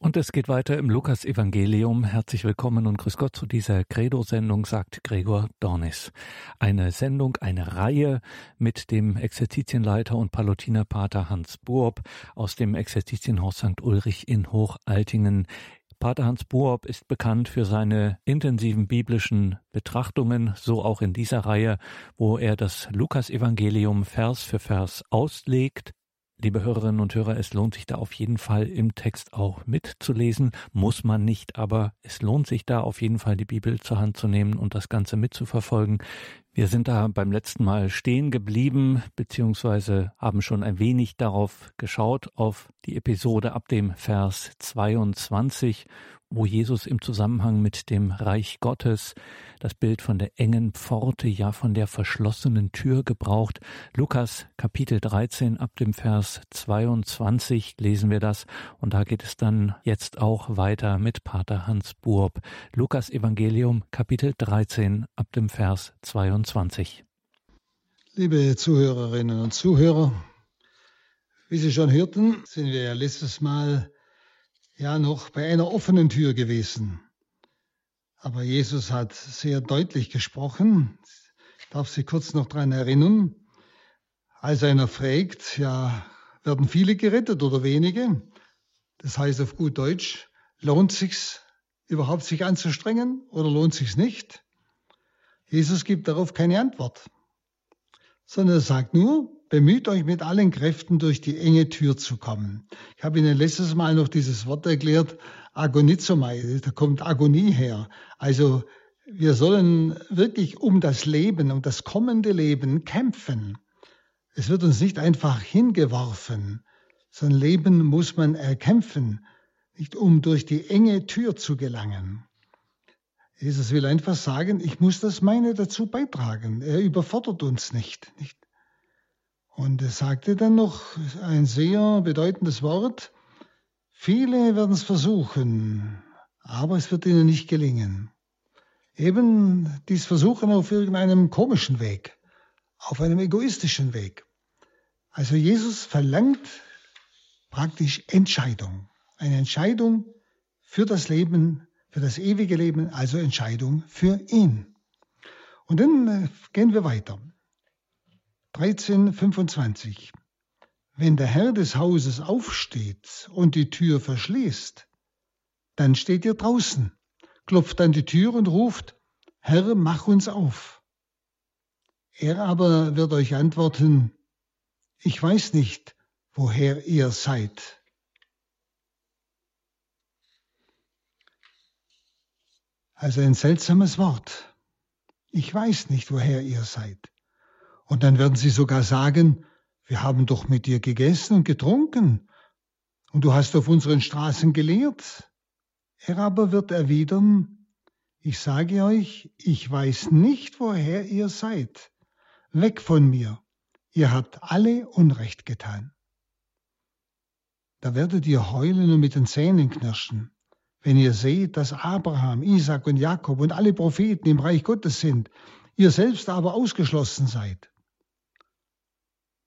Und es geht weiter im Lukas-Evangelium. Herzlich willkommen und grüß Gott zu dieser Credo-Sendung, sagt Gregor Dornis. Eine Sendung, eine Reihe mit dem Exerzitienleiter und Palutinerpater Hans Buob aus dem Exerzitienhaus St. Ulrich in Hochaltingen. Pater Hans Buob ist bekannt für seine intensiven biblischen Betrachtungen, so auch in dieser Reihe, wo er das Lukas-Evangelium Vers für Vers auslegt Liebe Hörerinnen und Hörer, es lohnt sich da auf jeden Fall im Text auch mitzulesen, muss man nicht, aber es lohnt sich da auf jeden Fall die Bibel zur Hand zu nehmen und das Ganze mitzuverfolgen. Wir sind da beim letzten Mal stehen geblieben, beziehungsweise haben schon ein wenig darauf geschaut, auf die Episode ab dem Vers 22, wo Jesus im Zusammenhang mit dem Reich Gottes das Bild von der engen Pforte, ja von der verschlossenen Tür gebraucht. Lukas Kapitel 13 ab dem Vers 22 lesen wir das und da geht es dann jetzt auch weiter mit Pater Hans Burb. Lukas Evangelium Kapitel 13 ab dem Vers 22. 20. Liebe Zuhörerinnen und Zuhörer, wie Sie schon hörten, sind wir ja letztes Mal ja noch bei einer offenen Tür gewesen. Aber Jesus hat sehr deutlich gesprochen. Ich darf Sie kurz noch daran erinnern. Als einer fragt, ja, werden viele gerettet oder wenige? Das heißt auf gut Deutsch, lohnt sich's überhaupt sich anzustrengen oder lohnt sich's nicht? Jesus gibt darauf keine Antwort, sondern er sagt nur, bemüht euch mit allen Kräften durch die enge Tür zu kommen. Ich habe Ihnen letztes Mal noch dieses Wort erklärt, Agonizomai, da kommt Agonie her. Also wir sollen wirklich um das Leben, um das kommende Leben kämpfen. Es wird uns nicht einfach hingeworfen, sondern Leben muss man erkämpfen, nicht um durch die enge Tür zu gelangen. Jesus will einfach sagen, ich muss das meine dazu beitragen. Er überfordert uns nicht. nicht? Und er sagte dann noch ein sehr bedeutendes Wort. Viele werden es versuchen, aber es wird ihnen nicht gelingen. Eben dies Versuchen auf irgendeinem komischen Weg, auf einem egoistischen Weg. Also Jesus verlangt praktisch Entscheidung. Eine Entscheidung für das Leben für das ewige Leben, also Entscheidung für ihn. Und dann äh, gehen wir weiter. 1325. Wenn der Herr des Hauses aufsteht und die Tür verschließt, dann steht ihr draußen, klopft an die Tür und ruft, Herr, mach uns auf. Er aber wird euch antworten, ich weiß nicht, woher ihr seid. Also ein seltsames Wort. Ich weiß nicht, woher ihr seid. Und dann werden sie sogar sagen, wir haben doch mit dir gegessen und getrunken, und du hast auf unseren Straßen gelehrt. Er aber wird erwidern, ich sage euch, ich weiß nicht, woher ihr seid. Weg von mir, ihr habt alle Unrecht getan. Da werdet ihr heulen und mit den Zähnen knirschen wenn ihr seht, dass Abraham, Isaac und Jakob und alle Propheten im Reich Gottes sind, ihr selbst aber ausgeschlossen seid.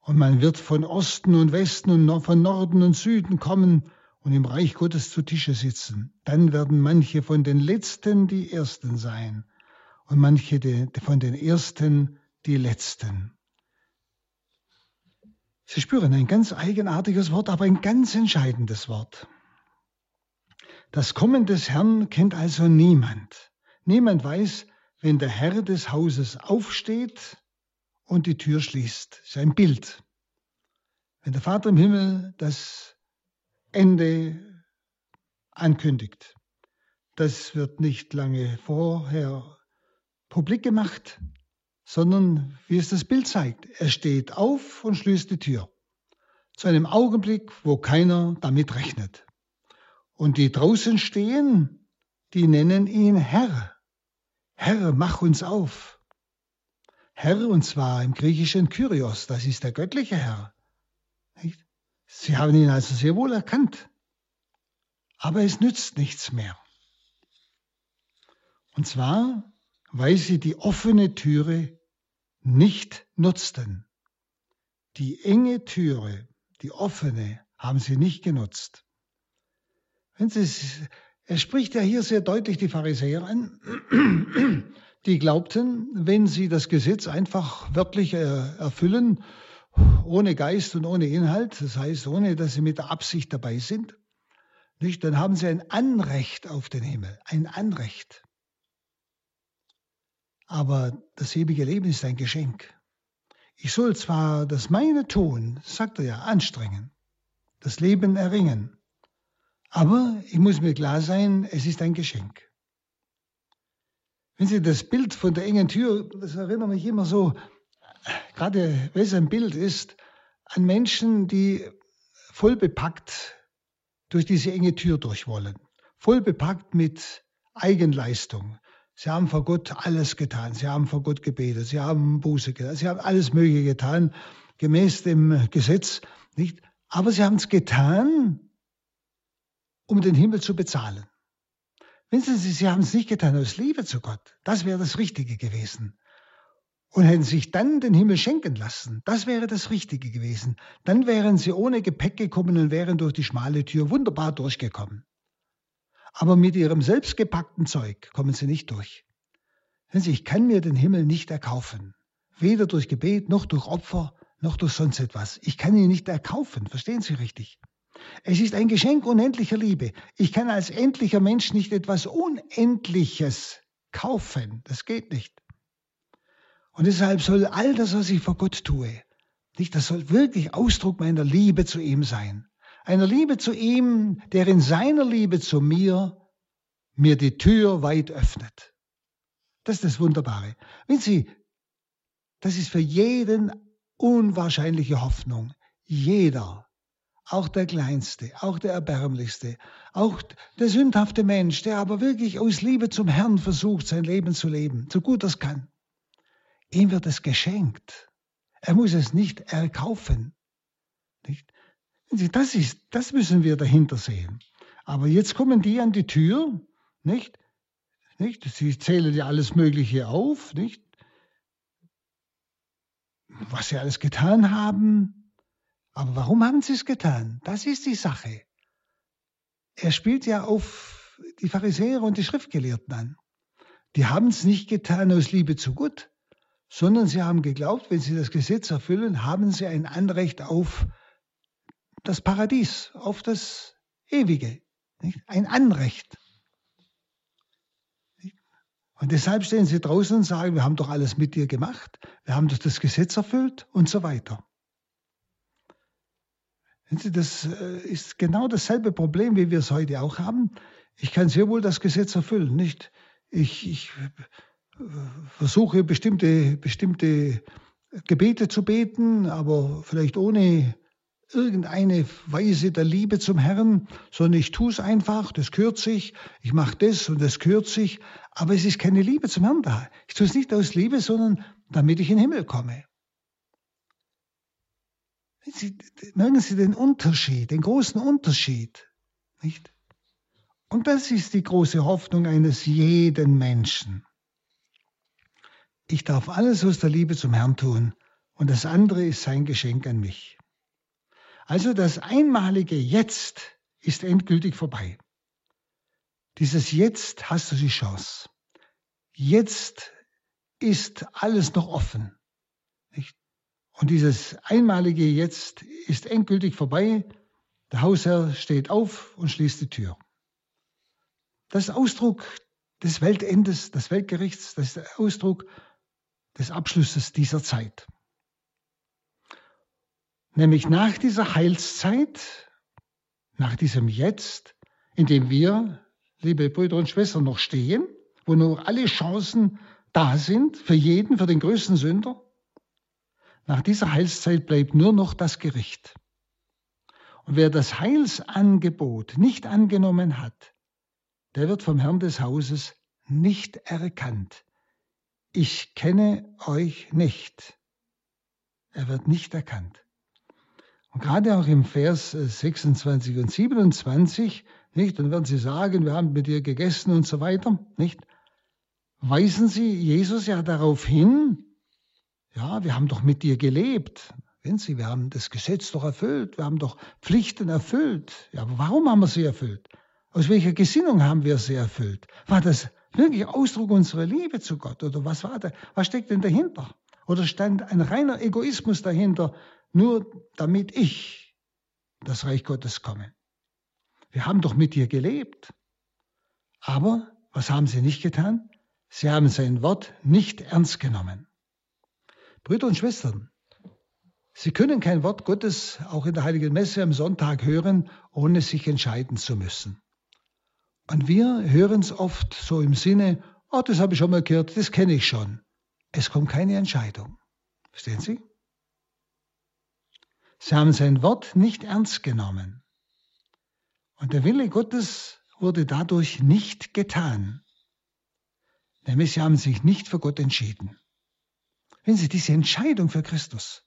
Und man wird von Osten und Westen und von Norden und Süden kommen und im Reich Gottes zu Tische sitzen. Dann werden manche von den Letzten die Ersten sein und manche von den Ersten die Letzten. Sie spüren ein ganz eigenartiges Wort, aber ein ganz entscheidendes Wort. Das Kommen des Herrn kennt also niemand. Niemand weiß, wenn der Herr des Hauses aufsteht und die Tür schließt. Das ist ein Bild. Wenn der Vater im Himmel das Ende ankündigt, das wird nicht lange vorher publik gemacht, sondern wie es das Bild zeigt, er steht auf und schließt die Tür. Zu einem Augenblick, wo keiner damit rechnet. Und die draußen stehen, die nennen ihn Herr. Herr, mach uns auf. Herr, und zwar im griechischen Kyrios, das ist der göttliche Herr. Sie haben ihn also sehr wohl erkannt. Aber es nützt nichts mehr. Und zwar, weil sie die offene Türe nicht nutzten. Die enge Türe, die offene, haben sie nicht genutzt. er spricht ja hier sehr deutlich die Pharisäer an, die glaubten, wenn sie das Gesetz einfach wörtlich äh, erfüllen, ohne Geist und ohne Inhalt, das heißt, ohne dass sie mit der Absicht dabei sind, nicht, dann haben sie ein Anrecht auf den Himmel, ein Anrecht. Aber das ewige Leben ist ein Geschenk. Ich soll zwar das meine tun, sagt er ja, anstrengen, das Leben erringen, aber ich muss mir klar sein, es ist ein Geschenk. Wenn Sie das Bild von der engen Tür, das erinnert mich immer so, gerade weil es ein Bild ist, an Menschen, die voll bepackt durch diese enge Tür durch wollen. Voll bepackt mit Eigenleistung. Sie haben vor Gott alles getan. Sie haben vor Gott gebetet. Sie haben Buße getan. Sie haben alles Mögliche getan, gemäß dem Gesetz, nicht? Aber sie haben es getan, um den Himmel zu bezahlen. Wissen Sie, sie haben es nicht getan aus Liebe zu Gott. Das wäre das Richtige gewesen. Und hätten sich dann den Himmel schenken lassen, das wäre das Richtige gewesen. Dann wären sie ohne Gepäck gekommen und wären durch die schmale Tür wunderbar durchgekommen. Aber mit ihrem selbstgepackten Zeug kommen sie nicht durch. Wissen Sie, ich kann mir den Himmel nicht erkaufen. Weder durch Gebet, noch durch Opfer, noch durch sonst etwas. Ich kann ihn nicht erkaufen. Verstehen Sie richtig? Es ist ein Geschenk unendlicher Liebe. Ich kann als endlicher Mensch nicht etwas Unendliches kaufen. Das geht nicht. Und deshalb soll all das, was ich vor Gott tue, nicht, das soll wirklich Ausdruck meiner Liebe zu ihm sein. Einer Liebe zu ihm, der in seiner Liebe zu mir mir die Tür weit öffnet. Das ist das Wunderbare. Wenn Sie, das ist für jeden unwahrscheinliche Hoffnung. Jeder auch der Kleinste, auch der Erbärmlichste, auch der sündhafte Mensch, der aber wirklich aus Liebe zum Herrn versucht, sein Leben zu leben, so gut es kann. Ihm wird es geschenkt. Er muss es nicht erkaufen. Nicht? Das, ist, das müssen wir dahinter sehen. Aber jetzt kommen die an die Tür, nicht? nicht? Sie zählen ja alles Mögliche auf, nicht? Was sie alles getan haben, aber warum haben sie es getan? Das ist die Sache. Er spielt ja auf die Pharisäer und die Schriftgelehrten an. Die haben es nicht getan aus Liebe zu Gott, sondern sie haben geglaubt, wenn sie das Gesetz erfüllen, haben sie ein Anrecht auf das Paradies, auf das Ewige. Ein Anrecht. Und deshalb stehen sie draußen und sagen, wir haben doch alles mit dir gemacht, wir haben doch das Gesetz erfüllt und so weiter. Das äh, ist genau dasselbe Problem, wie wir es heute auch haben. Ich kann sehr wohl das Gesetz erfüllen, nicht? Ich, ich äh, versuche bestimmte, bestimmte Gebete zu beten, aber vielleicht ohne irgendeine Weise der Liebe zum Herrn, sondern ich tue es einfach, das kürze ich, ich mache das und das kürze ich, aber es ist keine Liebe zum Herrn da. Ich tue es nicht aus Liebe, sondern damit ich in den Himmel komme. Sie, merken Sie den Unterschied, den großen Unterschied, nicht? Und das ist die große Hoffnung eines jeden Menschen. Ich darf alles aus der Liebe zum Herrn tun und das andere ist sein Geschenk an mich. Also das einmalige Jetzt ist endgültig vorbei. Dieses Jetzt hast du die Chance. Jetzt ist alles noch offen. Nicht? Und dieses einmalige Jetzt ist endgültig vorbei. Der Hausherr steht auf und schließt die Tür. Das ist Ausdruck des Weltendes, des Weltgerichts, das ist Ausdruck des Abschlusses dieser Zeit. Nämlich nach dieser Heilszeit, nach diesem Jetzt, in dem wir, liebe Brüder und Schwestern, noch stehen, wo nur alle Chancen da sind, für jeden, für den größten Sünder, nach dieser Heilszeit bleibt nur noch das Gericht. Und wer das Heilsangebot nicht angenommen hat, der wird vom Herrn des Hauses nicht erkannt. Ich kenne euch nicht. Er wird nicht erkannt. Und gerade auch im Vers 26 und 27, nicht, dann werden sie sagen, wir haben mit dir gegessen und so weiter, nicht? Weisen sie Jesus ja darauf hin, ja, wir haben doch mit dir gelebt. Wenn Sie, wir haben das Gesetz doch erfüllt, wir haben doch Pflichten erfüllt. Ja, aber warum haben wir sie erfüllt? Aus welcher Gesinnung haben wir sie erfüllt? War das wirklich Ausdruck unserer Liebe zu Gott? Oder was war da? Was steckt denn dahinter? Oder stand ein reiner Egoismus dahinter, nur damit ich das Reich Gottes komme? Wir haben doch mit dir gelebt. Aber was haben sie nicht getan? Sie haben sein Wort nicht ernst genommen. Brüder und Schwestern, Sie können kein Wort Gottes auch in der Heiligen Messe am Sonntag hören, ohne sich entscheiden zu müssen. Und wir hören es oft so im Sinne, oh, das habe ich schon mal gehört, das kenne ich schon. Es kommt keine Entscheidung. Verstehen Sie? Sie haben sein Wort nicht ernst genommen. Und der Wille Gottes wurde dadurch nicht getan. Nämlich sie haben sich nicht für Gott entschieden. Wenn Sie diese Entscheidung für Christus,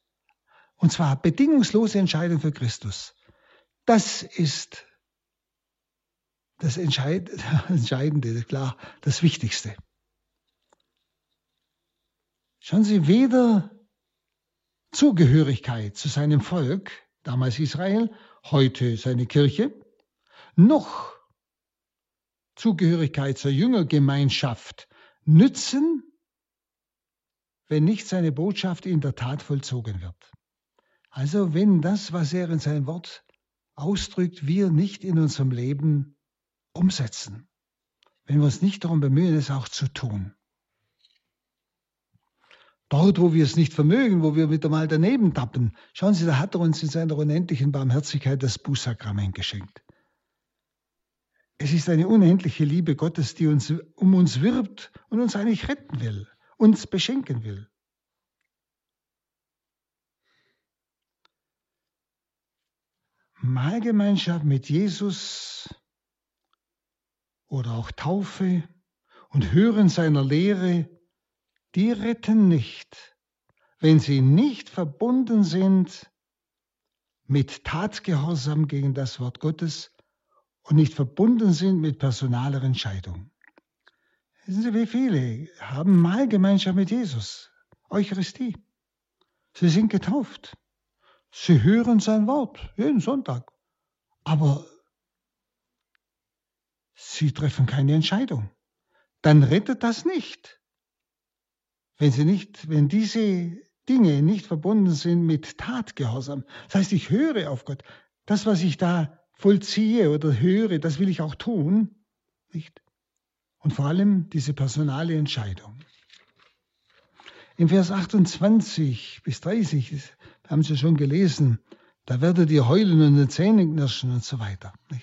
und zwar bedingungslose Entscheidung für Christus, das ist das Entscheidende, klar, das Wichtigste. Schauen Sie, weder Zugehörigkeit zu seinem Volk, damals Israel, heute seine Kirche, noch Zugehörigkeit zur Jüngergemeinschaft nützen, wenn nicht seine Botschaft in der Tat vollzogen wird. Also wenn das, was er in seinem Wort ausdrückt, wir nicht in unserem Leben umsetzen, wenn wir uns nicht darum bemühen, es auch zu tun. Dort, wo wir es nicht vermögen, wo wir wieder mal daneben tappen, schauen Sie, da hat er uns in seiner unendlichen Barmherzigkeit das Bußsakrament geschenkt. Es ist eine unendliche Liebe Gottes, die uns um uns wirbt und uns eigentlich retten will, uns beschenken will. Mahlgemeinschaft mit Jesus oder auch Taufe und Hören seiner Lehre die retten nicht, wenn sie nicht verbunden sind mit Tatgehorsam gegen das Wort Gottes und nicht verbunden sind mit personaler Entscheidung. Wissen Sie, wie viele haben Mahlgemeinschaft mit Jesus, Eucharistie. Sie sind getauft. Sie hören sein Wort jeden Sonntag. Aber sie treffen keine Entscheidung. Dann rettet das nicht. Wenn sie nicht, wenn diese Dinge nicht verbunden sind mit Tatgehorsam, das heißt, ich höre auf Gott, das, was ich da vollziehe oder höre, das will ich auch tun, nicht? Und vor allem diese personale Entscheidung. Im Vers 28 bis 30, das haben Sie schon gelesen, da werdet ihr heulen und den Zähne knirschen und so weiter. In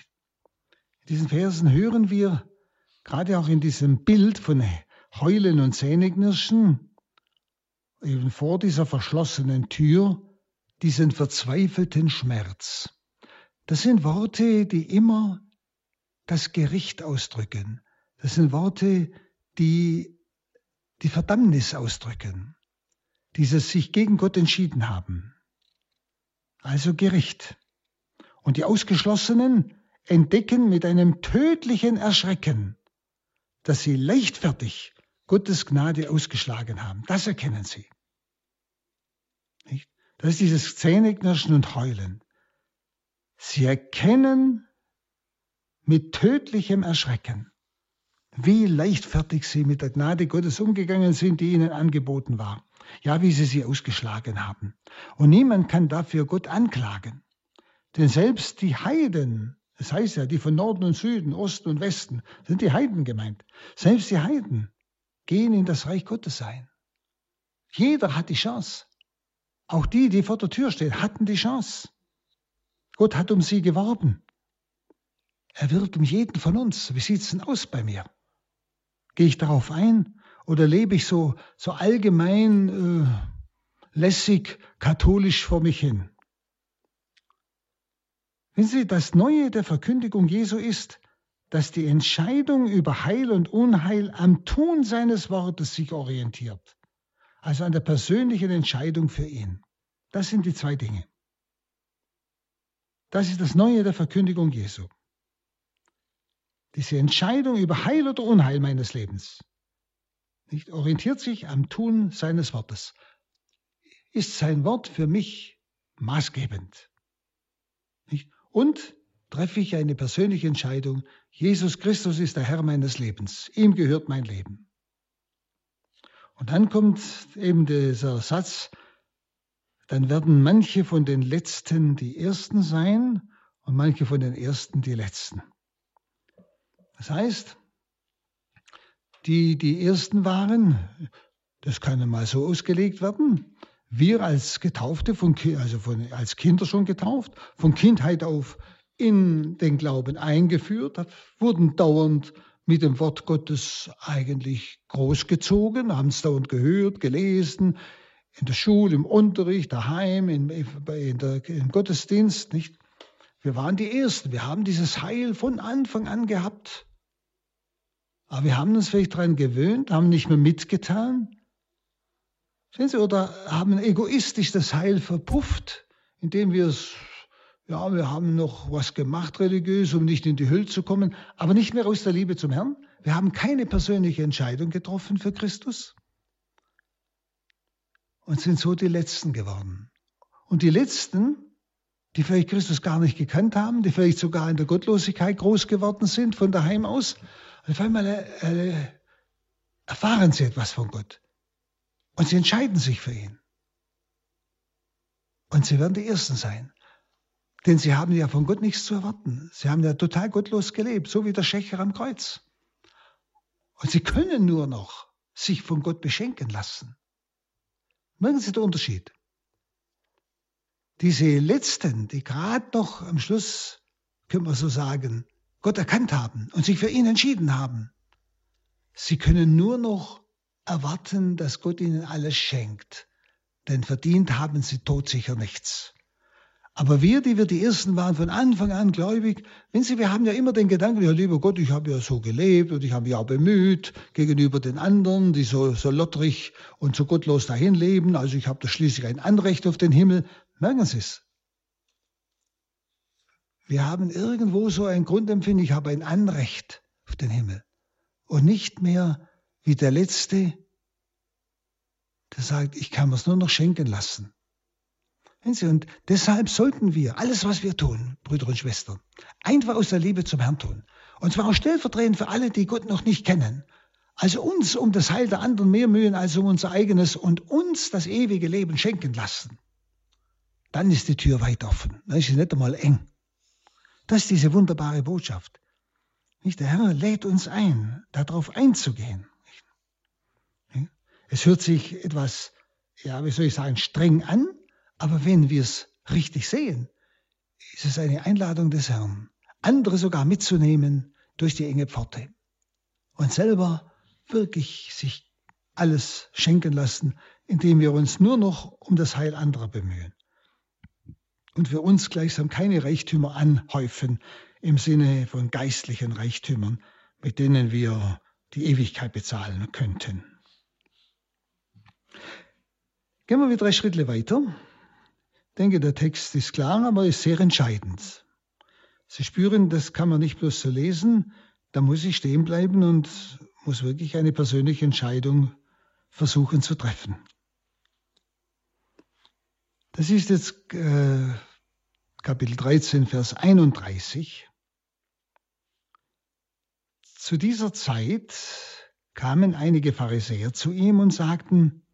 diesen Versen hören wir, gerade auch in diesem Bild von Heulen und Zähneknirschen, eben vor dieser verschlossenen Tür, diesen verzweifelten Schmerz. Das sind Worte, die immer das Gericht ausdrücken. Das sind Worte, die die Verdammnis ausdrücken, dieses sich gegen Gott entschieden haben. Also Gericht. Und die Ausgeschlossenen entdecken mit einem tödlichen Erschrecken, dass sie leichtfertig Gottes Gnade ausgeschlagen haben. Das erkennen sie. Nicht? Das ist dieses Zähneknirschen und Heulen. Sie erkennen mit tödlichem Erschrecken, wie leichtfertig sie mit der Gnade Gottes umgegangen sind, die ihnen angeboten war. Ja, wie sie sie ausgeschlagen haben. Und niemand kann dafür Gott anklagen. Denn selbst die Heiden, das heißt ja, die von Norden und Süden, Osten und Westen, sind die Heiden gemeint. Selbst die Heiden gehen in das Reich Gottes ein. Jeder hat die Chance. Auch die, die vor der Tür stehen, hatten die Chance. Gott hat um sie geworben. Er wirbt um jeden von uns. Wie sieht's denn aus bei mir? Gehe ich darauf ein oder lebe ich so, so allgemein äh, lässig katholisch vor mich hin? Wenn Sie, das Neue der Verkündigung Jesu ist, dass die Entscheidung über Heil und Unheil am Tun seines Wortes sich orientiert, also an der persönlichen Entscheidung für ihn. Das sind die zwei Dinge. Das ist das Neue der Verkündigung Jesu. Diese Entscheidung über Heil oder Unheil meines Lebens nicht, orientiert sich am Tun seines Wortes. Ist sein Wort für mich maßgebend? Nicht? Und treffe ich eine persönliche Entscheidung, Jesus Christus ist der Herr meines Lebens. Ihm gehört mein Leben. Und dann kommt eben dieser Satz, dann werden manche von den Letzten die Ersten sein und manche von den Ersten die Letzten. Das heißt, die die Ersten waren, das kann mal so ausgelegt werden, wir als Getaufte, von, also von, als Kinder schon getauft, von Kindheit auf in den Glauben eingeführt, wurden dauernd mit dem Wort Gottes eigentlich großgezogen, haben es dauernd gehört, gelesen, in der Schule, im Unterricht, daheim, in, in der, im Gottesdienst, nicht? Wir waren die Ersten. Wir haben dieses Heil von Anfang an gehabt. Aber wir haben uns vielleicht daran gewöhnt, haben nicht mehr mitgetan. Sehen Sie, oder haben egoistisch das Heil verpufft, indem wir es, ja, wir haben noch was gemacht religiös, um nicht in die Hölle zu kommen, aber nicht mehr aus der Liebe zum Herrn. Wir haben keine persönliche Entscheidung getroffen für Christus und sind so die Letzten geworden. Und die Letzten, die vielleicht Christus gar nicht gekannt haben, die vielleicht sogar in der Gottlosigkeit groß geworden sind von daheim aus, und auf einmal äh, äh, erfahren sie etwas von Gott. Und sie entscheiden sich für ihn. Und sie werden die Ersten sein. Denn sie haben ja von Gott nichts zu erwarten. Sie haben ja total gottlos gelebt, so wie der Schächer am Kreuz. Und sie können nur noch sich von Gott beschenken lassen. Merken Sie den Unterschied. Diese Letzten, die gerade noch am Schluss, können wir so sagen, Gott erkannt haben und sich für ihn entschieden haben, sie können nur noch erwarten, dass Gott ihnen alles schenkt, denn verdient haben sie todsicher nichts. Aber wir, die wir die Ersten waren, von Anfang an gläubig, wenn Sie, wir haben ja immer den Gedanken, ja lieber Gott, ich habe ja so gelebt und ich habe mich auch bemüht gegenüber den anderen, die so, so lottrig und so gottlos dahin leben, also ich habe da schließlich ein Anrecht auf den Himmel. Merken Sie es. Wir haben irgendwo so ein Grundempfinden, ich habe ein Anrecht auf den Himmel. Und nicht mehr wie der Letzte, der sagt, ich kann mir's nur noch schenken lassen. Und deshalb sollten wir alles, was wir tun, Brüder und Schwestern, einfach aus der Liebe zum Herrn tun. Und zwar auch stellvertretend für alle, die Gott noch nicht kennen. Also uns um das Heil der anderen mehr mühen als um unser eigenes und uns das ewige Leben schenken lassen. Dann ist die Tür weit offen. Dann ist sie nicht einmal eng. Das ist diese wunderbare Botschaft. Nicht? Der Herr lädt uns ein, darauf einzugehen. Es hört sich etwas, ja, wie soll ich sagen, streng an, aber wenn wir es richtig sehen, ist es eine Einladung des Herrn, andere sogar mitzunehmen durch die enge Pforte und selber wirklich sich alles schenken lassen, indem wir uns nur noch um das Heil anderer bemühen. Und für uns gleichsam keine Reichtümer anhäufen im Sinne von geistlichen Reichtümern, mit denen wir die Ewigkeit bezahlen könnten. Gehen wir wieder drei Schritte weiter. Ich denke, der Text ist klar, aber ist sehr entscheidend. Sie spüren, das kann man nicht bloß so lesen, da muss ich stehen bleiben und muss wirklich eine persönliche Entscheidung versuchen zu treffen. Das ist jetzt äh, Kapitel 13, Vers 31. Zu dieser Zeit kamen einige Pharisäer zu ihm und sagten,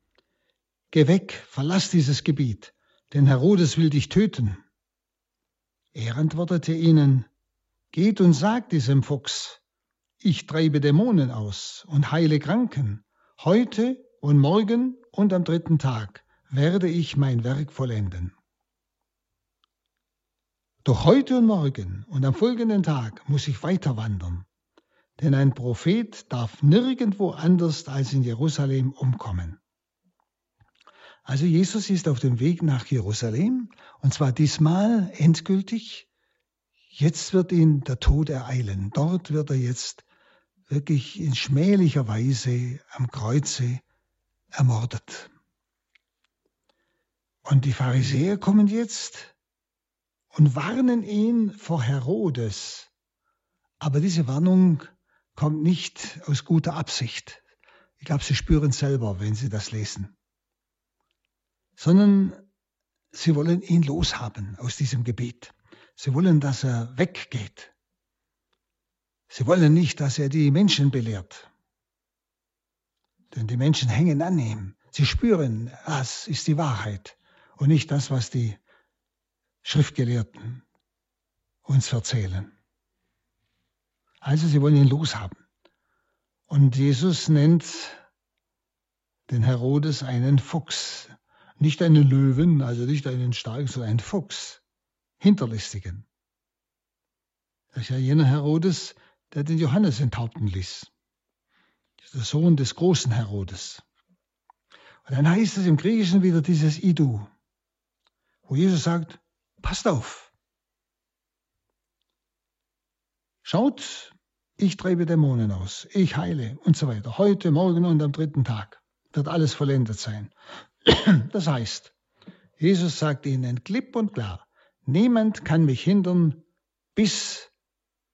Geh weg, verlass dieses Gebiet denn Herodes will dich töten. Er antwortete ihnen, Geht und sagt diesem Fuchs, ich treibe Dämonen aus und heile Kranken. Heute und morgen und am dritten Tag werde ich mein Werk vollenden. Doch heute und morgen und am folgenden Tag muss ich weiter wandern, denn ein Prophet darf nirgendwo anders als in Jerusalem umkommen. Also Jesus ist auf dem Weg nach Jerusalem und zwar diesmal endgültig. Jetzt wird ihn der Tod ereilen. Dort wird er jetzt wirklich in schmählicher Weise am Kreuze ermordet. Und die Pharisäer kommen jetzt und warnen ihn vor Herodes. Aber diese Warnung kommt nicht aus guter Absicht. Ich glaube, Sie spüren selber, wenn Sie das lesen sondern sie wollen ihn loshaben aus diesem Gebet. Sie wollen, dass er weggeht. Sie wollen nicht, dass er die Menschen belehrt. Denn die Menschen hängen an ihm. Sie spüren, das ist die Wahrheit und nicht das, was die Schriftgelehrten uns erzählen. Also sie wollen ihn loshaben. Und Jesus nennt den Herodes einen Fuchs. Nicht einen Löwen, also nicht einen starken, sondern einen Fuchs. Hinterlistigen. Das ist ja jener Herodes, der den Johannes enthaupten ließ. Der Sohn des großen Herodes. Und dann heißt es im Griechischen wieder dieses Idu, wo Jesus sagt, passt auf. Schaut, ich treibe Dämonen aus, ich heile und so weiter. Heute, morgen und am dritten Tag wird alles vollendet sein. Das heißt, Jesus sagt ihnen klipp und klar, niemand kann mich hindern, bis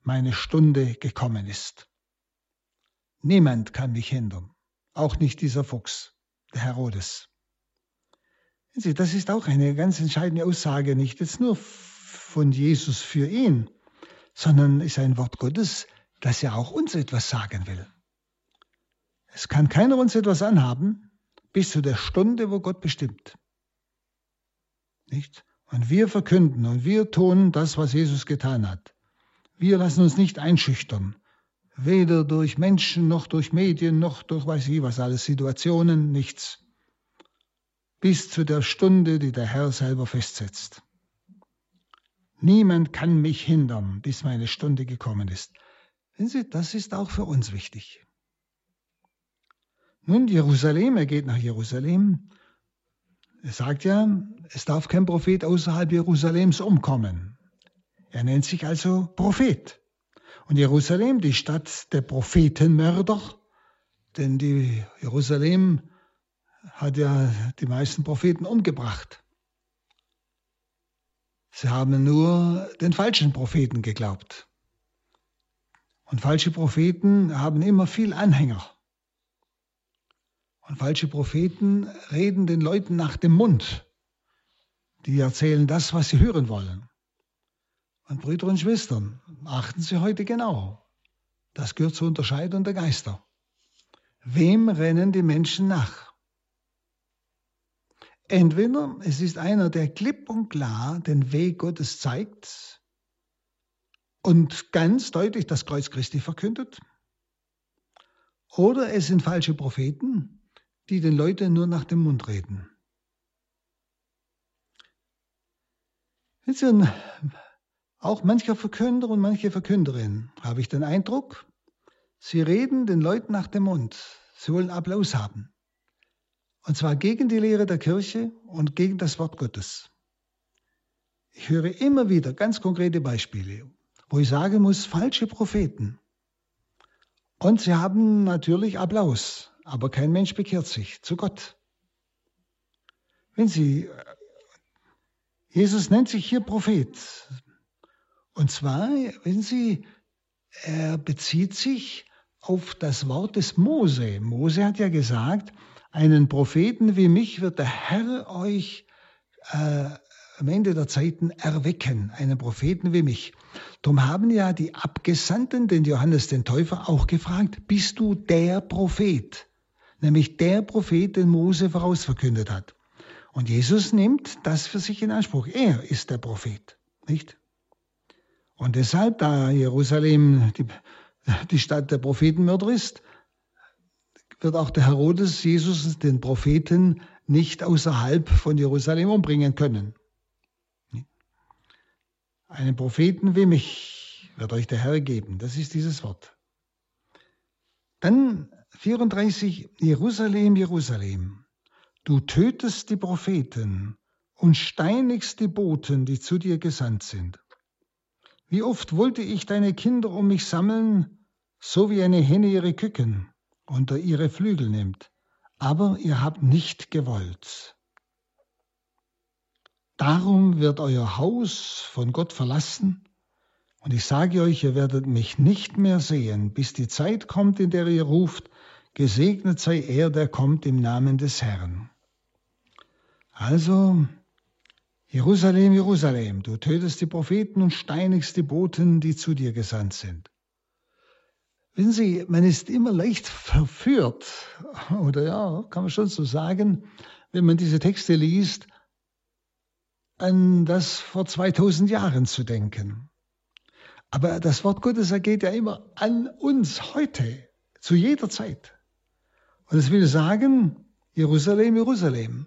meine Stunde gekommen ist. Niemand kann mich hindern, auch nicht dieser Fuchs, der Herodes. Das ist auch eine ganz entscheidende Aussage, nicht jetzt nur von Jesus für ihn, sondern ist ein Wort Gottes, dass er auch uns etwas sagen will. Es kann keiner uns etwas anhaben bis zu der Stunde, wo Gott bestimmt. Nicht? Und wir verkünden und wir tun das, was Jesus getan hat. Wir lassen uns nicht einschüchtern, weder durch Menschen noch durch Medien noch durch weiß ich was alles, Situationen, nichts. Bis zu der Stunde, die der Herr selber festsetzt. Niemand kann mich hindern, bis meine Stunde gekommen ist. Sehen Sie, das ist auch für uns wichtig. Nun, Jerusalem, er geht nach Jerusalem. Er sagt ja, es darf kein Prophet außerhalb Jerusalems umkommen. Er nennt sich also Prophet. Und Jerusalem, die Stadt der Prophetenmörder, denn die Jerusalem hat ja die meisten Propheten umgebracht. Sie haben nur den falschen Propheten geglaubt. Und falsche Propheten haben immer viel Anhänger. Und falsche Propheten reden den Leuten nach dem Mund. Die erzählen das, was sie hören wollen. Und Brüder und Schwestern, achten Sie heute genau. Das gehört zur Unterscheidung der Geister. Wem rennen die Menschen nach? Entweder es ist einer, der klipp und klar den Weg Gottes zeigt, und ganz deutlich das Kreuz Christi verkündet. Oder es sind falsche Propheten, die den Leuten nur nach dem Mund reden. Auch mancher Verkünder und manche Verkünderin habe ich den Eindruck, sie reden den Leuten nach dem Mund. Sie wollen Applaus haben. Und zwar gegen die Lehre der Kirche und gegen das Wort Gottes. Ich höre immer wieder ganz konkrete Beispiele wo ich sagen muss, falsche Propheten. Und sie haben natürlich Applaus, aber kein Mensch bekehrt sich zu Gott. Wenn Sie, Jesus nennt sich hier Prophet. Und zwar, wenn Sie, er bezieht sich auf das Wort des Mose. Mose hat ja gesagt, einen Propheten wie mich wird der Herr euch äh, am Ende der Zeiten erwecken, einen Propheten wie mich. Darum haben ja die Abgesandten den Johannes den Täufer auch gefragt, bist du der Prophet? Nämlich der Prophet, den Mose vorausverkündet hat. Und Jesus nimmt das für sich in Anspruch. Er ist der Prophet, nicht? Und deshalb, da Jerusalem die, die Stadt der Prophetenmörder ist, wird auch der Herodes Jesus, den Propheten, nicht außerhalb von Jerusalem umbringen können. Einen Propheten wie mich wird euch der Herr geben. Das ist dieses Wort. Dann 34, Jerusalem, Jerusalem, du tötest die Propheten und steinigst die Boten, die zu dir gesandt sind. Wie oft wollte ich deine Kinder um mich sammeln, so wie eine Henne ihre Küken unter ihre Flügel nimmt, aber ihr habt nicht gewollt. Darum wird euer Haus von Gott verlassen, und ich sage euch, ihr werdet mich nicht mehr sehen, bis die Zeit kommt, in der ihr ruft, gesegnet sei er, der kommt im Namen des Herrn. Also, Jerusalem, Jerusalem, du tötest die Propheten und steinigst die Boten, die zu dir gesandt sind. Wissen Sie, man ist immer leicht verführt, oder ja, kann man schon so sagen, wenn man diese Texte liest, an das vor 2000 Jahren zu denken. Aber das Wort Gottes ergeht ja immer an uns heute, zu jeder Zeit. Und es will sagen, Jerusalem, Jerusalem.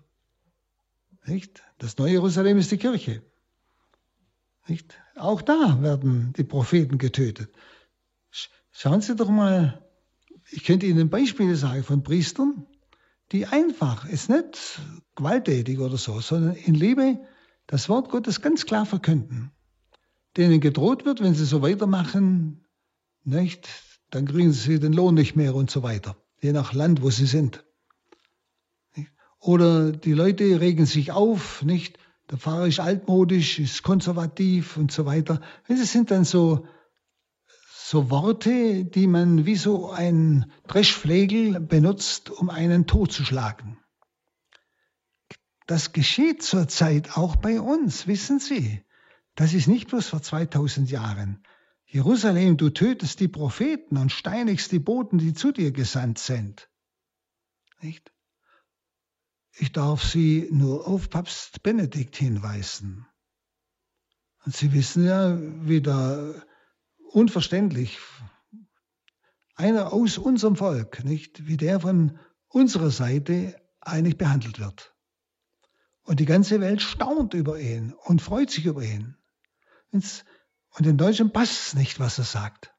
Nicht? Das neue Jerusalem ist die Kirche. Nicht? Auch da werden die Propheten getötet. Schauen Sie doch mal, ich könnte Ihnen Beispiele sagen von Priestern, die einfach, ist nicht gewalttätig oder so, sondern in Liebe das Wort Gottes ganz klar verkünden. Denen gedroht wird, wenn sie so weitermachen, nicht, dann kriegen sie den Lohn nicht mehr und so weiter, je nach Land, wo sie sind. Oder die Leute regen sich auf, nicht? Der Pfarrer ist altmodisch, ist konservativ und so weiter. Das sind dann so so Worte, die man wie so ein Dreschflegel benutzt, um einen totzuschlagen. Das geschieht zurzeit auch bei uns, wissen Sie. Das ist nicht bloß vor 2000 Jahren. Jerusalem, du tötest die Propheten und steinigst die Boten, die zu dir gesandt sind. Nicht? Ich darf Sie nur auf Papst Benedikt hinweisen. Und Sie wissen ja, wie der unverständlich. Einer aus unserem Volk, nicht, wie der von unserer Seite eigentlich behandelt wird. Und die ganze Welt staunt über ihn und freut sich über ihn. Und den Deutschen passt es nicht, was er sagt.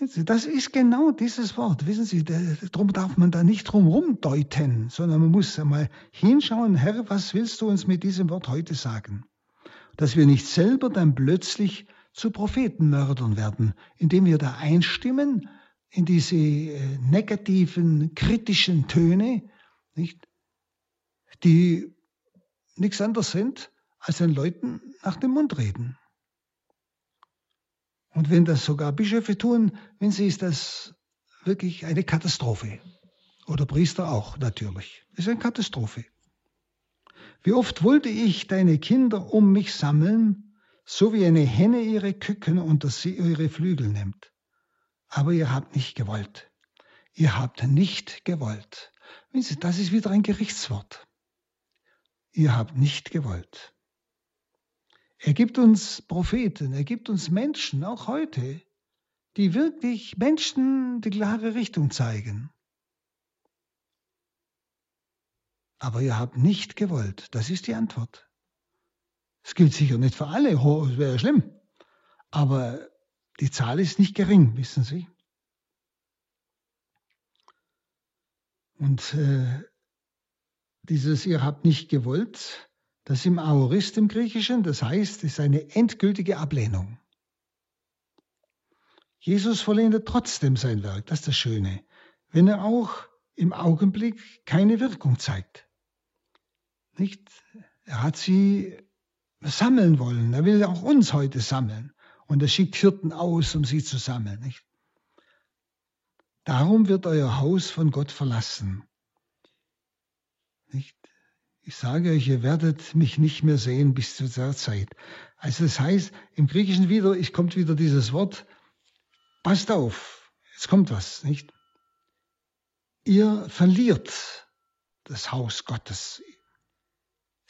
Das ist genau dieses Wort. Wissen Sie, darum darf man da nicht drumherum deuten, sondern man muss einmal hinschauen, Herr, was willst du uns mit diesem Wort heute sagen? Dass wir nicht selber dann plötzlich zu Prophetenmördern werden, indem wir da einstimmen in diese äh, negativen, kritischen Töne, nicht, die nichts anderes sind, als den Leuten nach dem Mund reden. Und wenn das sogar Bischöfe tun, wenn sie ist das wirklich eine Katastrophe. Oder Priester auch natürlich. Das ist eine Katastrophe. Wie oft wollte ich deine Kinder um mich sammeln, so wie eine Henne ihre Küken unter sie ihre Flügel nimmt. Aber ihr habt nicht gewollt. Ihr habt nicht gewollt. Das ist wieder ein Gerichtswort. Ihr habt nicht gewollt. Er gibt uns Propheten, er gibt uns Menschen, auch heute, die wirklich Menschen die klare Richtung zeigen. Aber ihr habt nicht gewollt. Das ist die Antwort. Es gilt sicher nicht für alle, es wäre schlimm. Aber die Zahl ist nicht gering, wissen Sie. Und äh, dieses ihr habt nicht gewollt, das im Aorist im Griechischen, das heißt, es ist eine endgültige Ablehnung. Jesus vollendet trotzdem sein Werk, das ist das Schöne, wenn er auch im Augenblick keine Wirkung zeigt. Nicht? Er hat sie sammeln wollen. Er will auch uns heute sammeln. Und er schickt Hirten aus, um sie zu sammeln. Nicht? Darum wird euer Haus von Gott verlassen. Nicht? Ich sage euch, ihr werdet mich nicht mehr sehen bis zu der Zeit. Also das heißt, im Griechischen wieder, ich kommt wieder dieses Wort, passt auf, jetzt kommt was, nicht? Ihr verliert das Haus Gottes.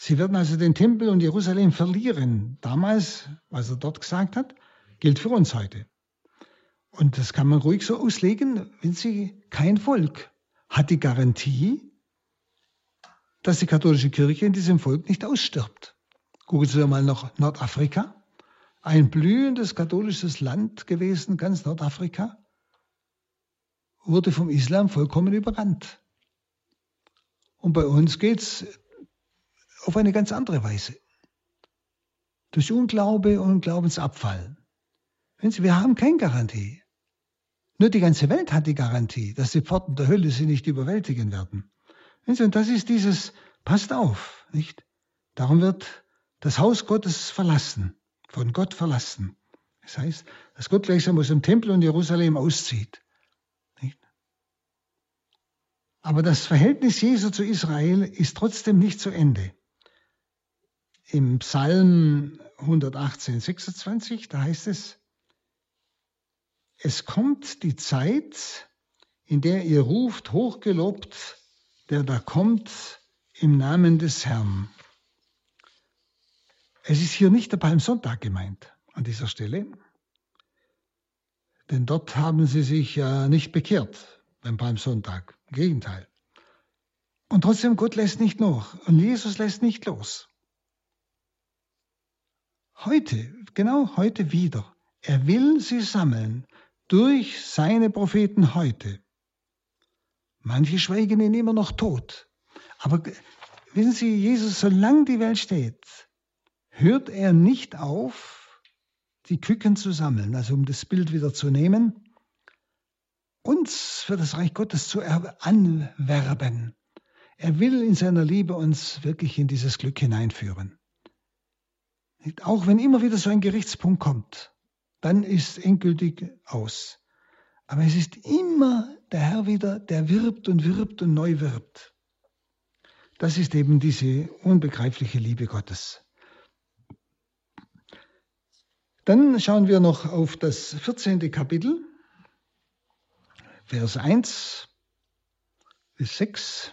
Sie werden also den Tempel und Jerusalem verlieren. Damals, was er dort gesagt hat, gilt für uns heute. Und das kann man ruhig so auslegen, wenn Sie kein Volk hat die Garantie, dass die katholische Kirche in diesem Volk nicht ausstirbt. Gucken Sie mal nach Nordafrika. Ein blühendes katholisches Land gewesen, ganz Nordafrika, wurde vom Islam vollkommen überrannt. Und bei uns geht es auf eine ganz andere Weise. Durch Unglaube und Glaubensabfall. Wir haben keine Garantie. Nur die ganze Welt hat die Garantie, dass die Pforten der Hölle sie nicht überwältigen werden. Und das ist dieses, passt auf, nicht? Darum wird das Haus Gottes verlassen, von Gott verlassen. Das heißt, dass Gott gleichsam aus dem Tempel und Jerusalem auszieht. Nicht? Aber das Verhältnis Jesu zu Israel ist trotzdem nicht zu Ende im Psalm 118, 26, da heißt es, es kommt die Zeit, in der ihr ruft, hochgelobt, der da kommt im Namen des Herrn. Es ist hier nicht der Palmsonntag gemeint an dieser Stelle, denn dort haben sie sich ja nicht bekehrt beim Palmsonntag. Im Gegenteil. Und trotzdem, Gott lässt nicht noch und Jesus lässt nicht los. Heute, genau heute wieder. Er will sie sammeln durch seine Propheten heute. Manche schweigen ihn immer noch tot. Aber wissen Sie, Jesus, solange die Welt steht, hört er nicht auf, die Küken zu sammeln, also um das Bild wieder zu nehmen, uns für das Reich Gottes zu anwerben. Er will in seiner Liebe uns wirklich in dieses Glück hineinführen. Auch wenn immer wieder so ein Gerichtspunkt kommt, dann ist endgültig aus. Aber es ist immer der Herr wieder, der wirbt und wirbt und neu wirbt. Das ist eben diese unbegreifliche Liebe Gottes. Dann schauen wir noch auf das 14. Kapitel, Vers 1 bis 6.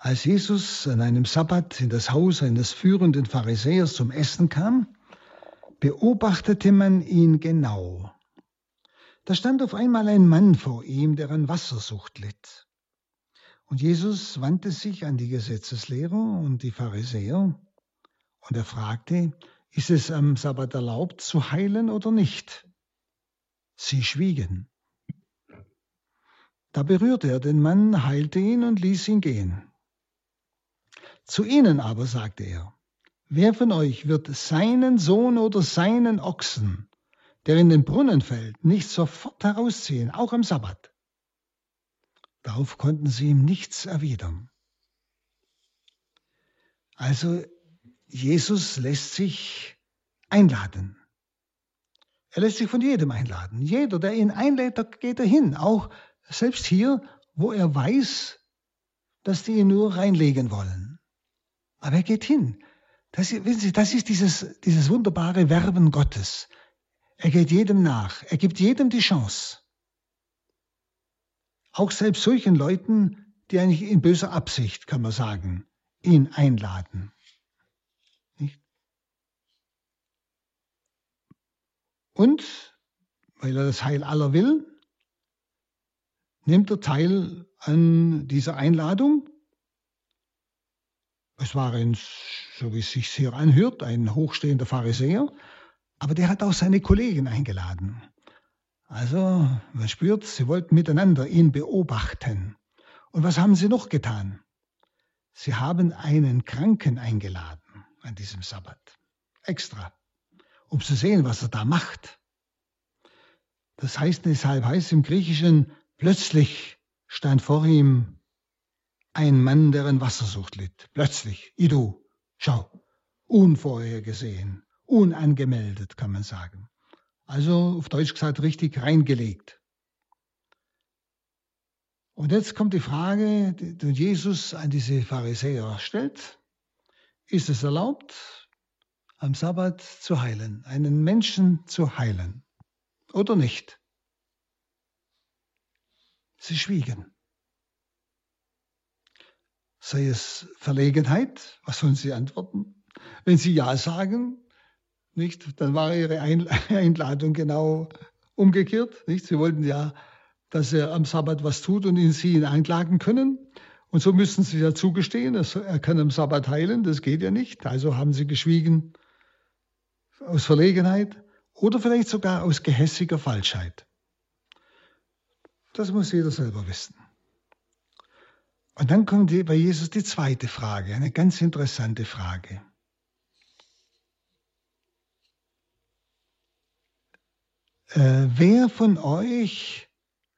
Als Jesus an einem Sabbat in das Haus eines führenden Pharisäers zum Essen kam, beobachtete man ihn genau. Da stand auf einmal ein Mann vor ihm, der an Wassersucht litt. Und Jesus wandte sich an die Gesetzeslehrer und die Pharisäer und er fragte, ist es am Sabbat erlaubt zu heilen oder nicht? Sie schwiegen. Da berührte er den Mann, heilte ihn und ließ ihn gehen. Zu ihnen aber sagte er, wer von euch wird seinen Sohn oder seinen Ochsen, der in den Brunnen fällt, nicht sofort herausziehen, auch am Sabbat? Darauf konnten sie ihm nichts erwidern. Also Jesus lässt sich einladen. Er lässt sich von jedem einladen. Jeder, der ihn einlädt, geht er hin. Auch selbst hier, wo er weiß, dass die ihn nur reinlegen wollen. Aber er geht hin. Das, wissen Sie, das ist dieses, dieses wunderbare Werben Gottes. Er geht jedem nach. Er gibt jedem die Chance. Auch selbst solchen Leuten, die eigentlich in böser Absicht, kann man sagen, ihn einladen. Nicht? Und, weil er das Heil aller will, nimmt er teil an dieser Einladung es war ein, so wie es sich hier anhört, ein hochstehender Pharisäer, aber der hat auch seine Kollegen eingeladen. Also, man spürt, sie wollten miteinander ihn beobachten. Und was haben sie noch getan? Sie haben einen Kranken eingeladen an diesem Sabbat. Extra. Um zu sehen, was er da macht. Das heißt, deshalb heißt im Griechischen, plötzlich stand vor ihm ein Mann, der an Wassersucht litt. Plötzlich, Idu, schau, unvorhergesehen, unangemeldet, kann man sagen. Also auf Deutsch gesagt richtig reingelegt. Und jetzt kommt die Frage, die Jesus an diese Pharisäer stellt. Ist es erlaubt, am Sabbat zu heilen, einen Menschen zu heilen oder nicht? Sie schwiegen. Sei es Verlegenheit, was sollen Sie antworten? Wenn Sie Ja sagen, nicht, dann war Ihre Einladung genau umgekehrt. Nicht? Sie wollten ja, dass er am Sabbat was tut und ihn Sie ihn einklagen können. Und so müssen Sie ja zugestehen, er kann am Sabbat heilen, das geht ja nicht. Also haben Sie geschwiegen aus Verlegenheit oder vielleicht sogar aus gehässiger Falschheit. Das muss jeder selber wissen. Und dann kommt bei Jesus die zweite Frage, eine ganz interessante Frage. Äh, wer von euch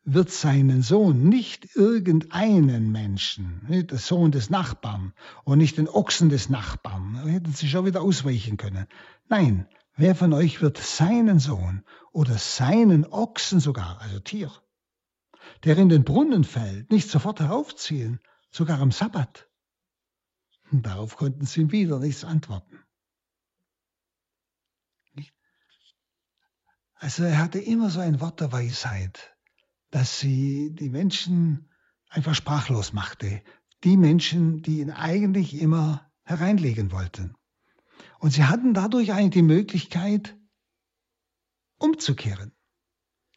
wird seinen Sohn, nicht irgendeinen Menschen, nicht der Sohn des Nachbarn und nicht den Ochsen des Nachbarn, hätten sie schon wieder ausweichen können. Nein, wer von euch wird seinen Sohn oder seinen Ochsen sogar, also Tier, der in den Brunnen fällt, nicht sofort heraufziehen sogar am Sabbat. Und darauf konnten sie ihm wieder nichts antworten. Also er hatte immer so ein Wort der Weisheit, dass sie die Menschen einfach sprachlos machte. Die Menschen, die ihn eigentlich immer hereinlegen wollten. Und sie hatten dadurch eigentlich die Möglichkeit, umzukehren.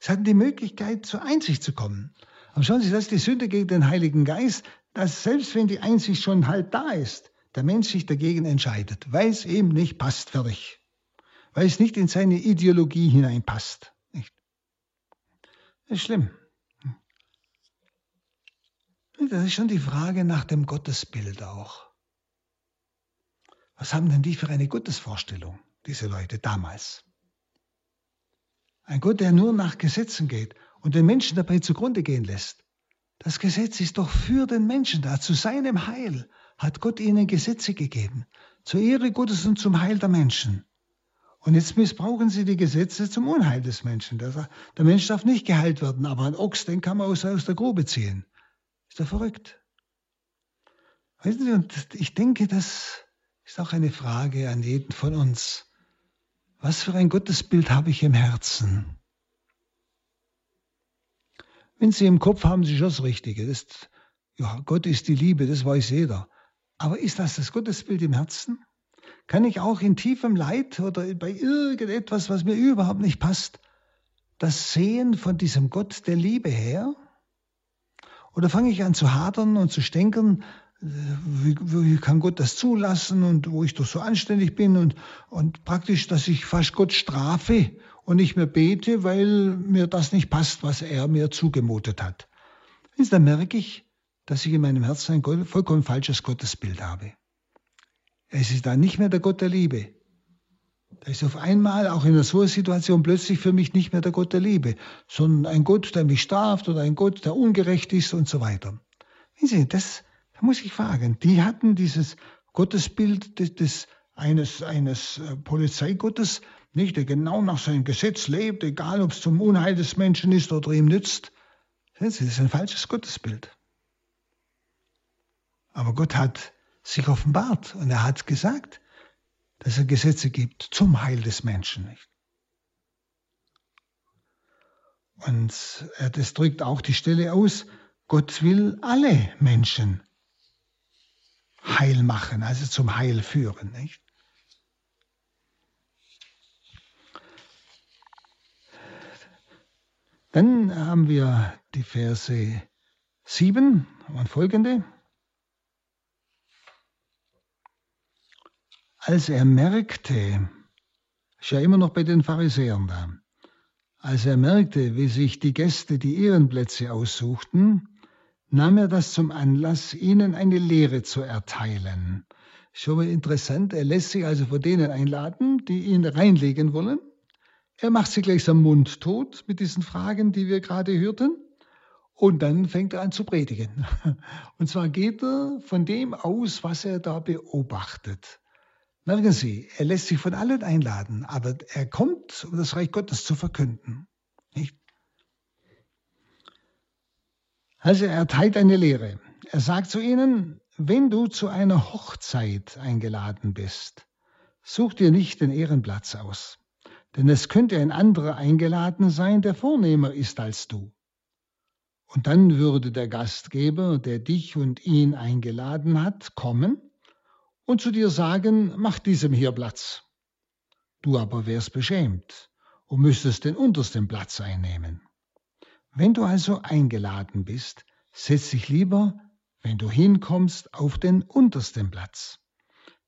Sie hatten die Möglichkeit, zur Einsicht zu kommen. Aber schauen Sie, das ist die Sünde gegen den Heiligen Geist, dass selbst wenn die Einsicht schon halt da ist, der Mensch sich dagegen entscheidet, weil es ihm nicht passt, fertig. Weil es nicht in seine Ideologie hineinpasst. Nicht? Das ist schlimm. Das ist schon die Frage nach dem Gottesbild auch. Was haben denn die für eine Gottesvorstellung, diese Leute damals? Ein Gott, der nur nach Gesetzen geht und den Menschen dabei zugrunde gehen lässt. Das Gesetz ist doch für den Menschen da. Zu seinem Heil hat Gott ihnen Gesetze gegeben. Zur Ehre Gottes und zum Heil der Menschen. Und jetzt missbrauchen sie die Gesetze zum Unheil des Menschen. Der, Mensch darf nicht geheilt werden, aber ein Ochs, den kann man aus, aus der Grube ziehen. Ist er verrückt? Wissen Sie, und ich denke, das ist auch eine Frage an jeden von uns. Was für ein Gottesbild habe ich im Herzen? Wenn Sie im Kopf haben, Sie schon das Richtige. Das ja, Gott ist die Liebe, das weiß jeder. Aber ist das das Gottesbild im Herzen? Kann ich auch in tiefem Leid oder bei irgendetwas, was mir überhaupt nicht passt, das sehen von diesem Gott der Liebe her? Oder fange ich an zu hadern und zu stänkern, wie, wie kann Gott das zulassen und wo ich doch so anständig bin und, und praktisch, dass ich fast Gott strafe und nicht mehr bete, weil mir das nicht passt, was er mir zugemutet hat. Dann merke ich, dass ich in meinem Herzen ein vollkommen falsches Gottesbild habe. Es ist dann nicht mehr der Gott der Liebe. Da ist auf einmal auch in so einer Situation plötzlich für mich nicht mehr der Gott der Liebe, sondern ein Gott, der mich straft oder ein Gott, der ungerecht ist und so weiter. Wissen Sie, das, muss ich fragen, die hatten dieses Gottesbild des, des eines, eines äh, Polizeigottes, nicht, der genau nach seinem Gesetz lebt, egal ob es zum Unheil des Menschen ist oder ihm nützt. Das ist ein falsches Gottesbild. Aber Gott hat sich offenbart und er hat gesagt, dass er Gesetze gibt zum Heil des Menschen. Und das drückt auch die Stelle aus, Gott will alle Menschen heil machen, also zum Heil führen. Nicht? Dann haben wir die Verse 7 und folgende. Als er merkte, ist ja immer noch bei den Pharisäern da, als er merkte, wie sich die Gäste die Ehrenplätze aussuchten, nahm er das zum Anlass, ihnen eine Lehre zu erteilen. Schon mal interessant, er lässt sich also vor denen einladen, die ihn reinlegen wollen. Er macht sie gleich am Mund tot mit diesen Fragen, die wir gerade hörten. Und dann fängt er an zu predigen. Und zwar geht er von dem aus, was er da beobachtet. Merken Sie, er lässt sich von allen einladen, aber er kommt, um das Reich Gottes zu verkünden. Nicht? Also er teilt eine Lehre. Er sagt zu ihnen, wenn du zu einer Hochzeit eingeladen bist, such dir nicht den Ehrenplatz aus, denn es könnte ein anderer eingeladen sein, der vornehmer ist als du. Und dann würde der Gastgeber, der dich und ihn eingeladen hat, kommen und zu dir sagen, mach diesem hier Platz. Du aber wärst beschämt und müsstest den untersten Platz einnehmen. Wenn du also eingeladen bist, setz dich lieber, wenn du hinkommst, auf den untersten Platz.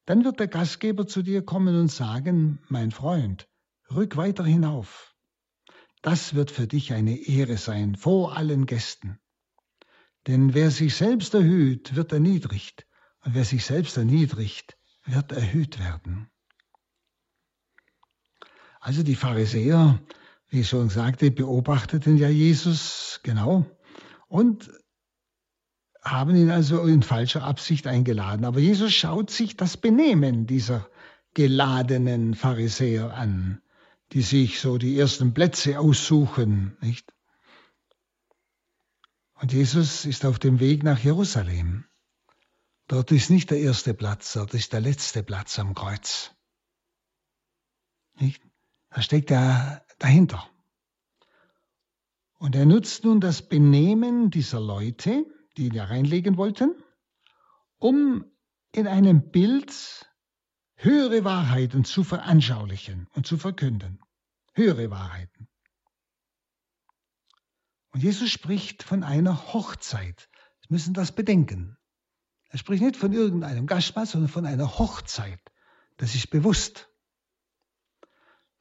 Dann wird der Gastgeber zu dir kommen und sagen, mein Freund, rück weiter hinauf. Das wird für dich eine Ehre sein vor allen Gästen. Denn wer sich selbst erhöht, wird erniedrigt, und wer sich selbst erniedrigt, wird erhöht werden. Also die Pharisäer wie ich schon sagte, beobachteten ja Jesus genau und haben ihn also in falscher Absicht eingeladen. Aber Jesus schaut sich das Benehmen dieser geladenen Pharisäer an, die sich so die ersten Plätze aussuchen, nicht? Und Jesus ist auf dem Weg nach Jerusalem. Dort ist nicht der erste Platz, dort ist der letzte Platz am Kreuz. Nicht? Da steckt ja dahinter. Und er nutzt nun das Benehmen dieser Leute, die ihn ja reinlegen wollten, um in einem Bild höhere Wahrheiten zu veranschaulichen und zu verkünden. Höhere Wahrheiten. Und Jesus spricht von einer Hochzeit. Sie müssen das bedenken. Er spricht nicht von irgendeinem Gastmahl, sondern von einer Hochzeit. Das ist bewusst.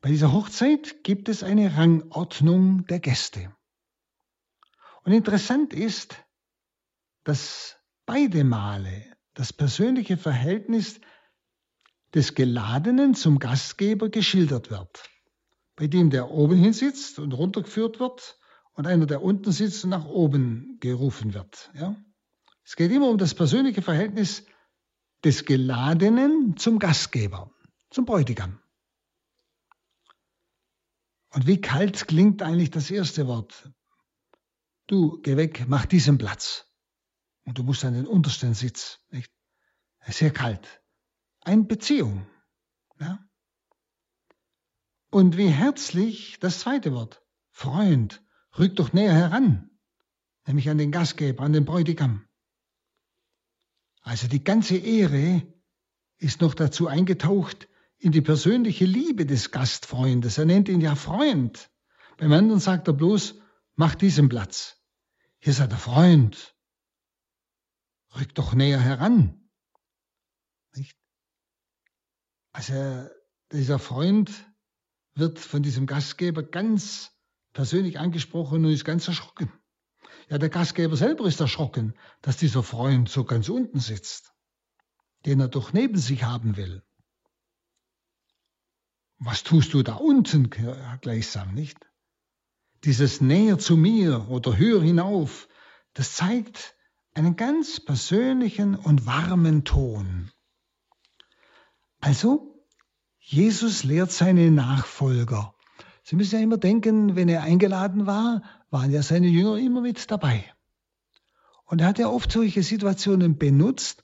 Bei dieser Hochzeit gibt es eine Rangordnung der Gäste. Und interessant ist, dass beide Male das persönliche Verhältnis des Geladenen zum Gastgeber geschildert wird, bei dem der oben hin sitzt und runtergeführt wird und einer, der unten sitzt und nach oben gerufen wird. Ja? Es geht immer um das persönliche Verhältnis des Geladenen zum Gastgeber, zum Bräutigam. Und wie kalt klingt eigentlich das erste Wort? Du, geh weg, mach diesen Platz. Und du musst an den untersten Sitz. Nicht? Sehr kalt. Eine Beziehung. Ja? Und wie herzlich das zweite Wort. Freund, rück doch näher heran. Nämlich an den Gastgeber, an den Bräutigam. Also die ganze Ehre ist noch dazu eingetaucht in die persönliche Liebe des Gastfreundes. Er nennt ihn ja Freund. Beim anderen sagt er bloß, mach diesen Platz. Hier seid der Freund. Rück doch näher heran. Nicht? Also dieser Freund wird von diesem Gastgeber ganz persönlich angesprochen und ist ganz erschrocken. Ja, der Gastgeber selber ist erschrocken, dass dieser Freund so ganz unten sitzt, den er doch neben sich haben will. Was tust du da unten gleichsam, nicht? Dieses näher zu mir oder höher hinauf, das zeigt einen ganz persönlichen und warmen Ton. Also, Jesus lehrt seine Nachfolger. Sie müssen ja immer denken, wenn er eingeladen war, waren ja seine Jünger immer mit dabei. Und er hat ja oft solche Situationen benutzt,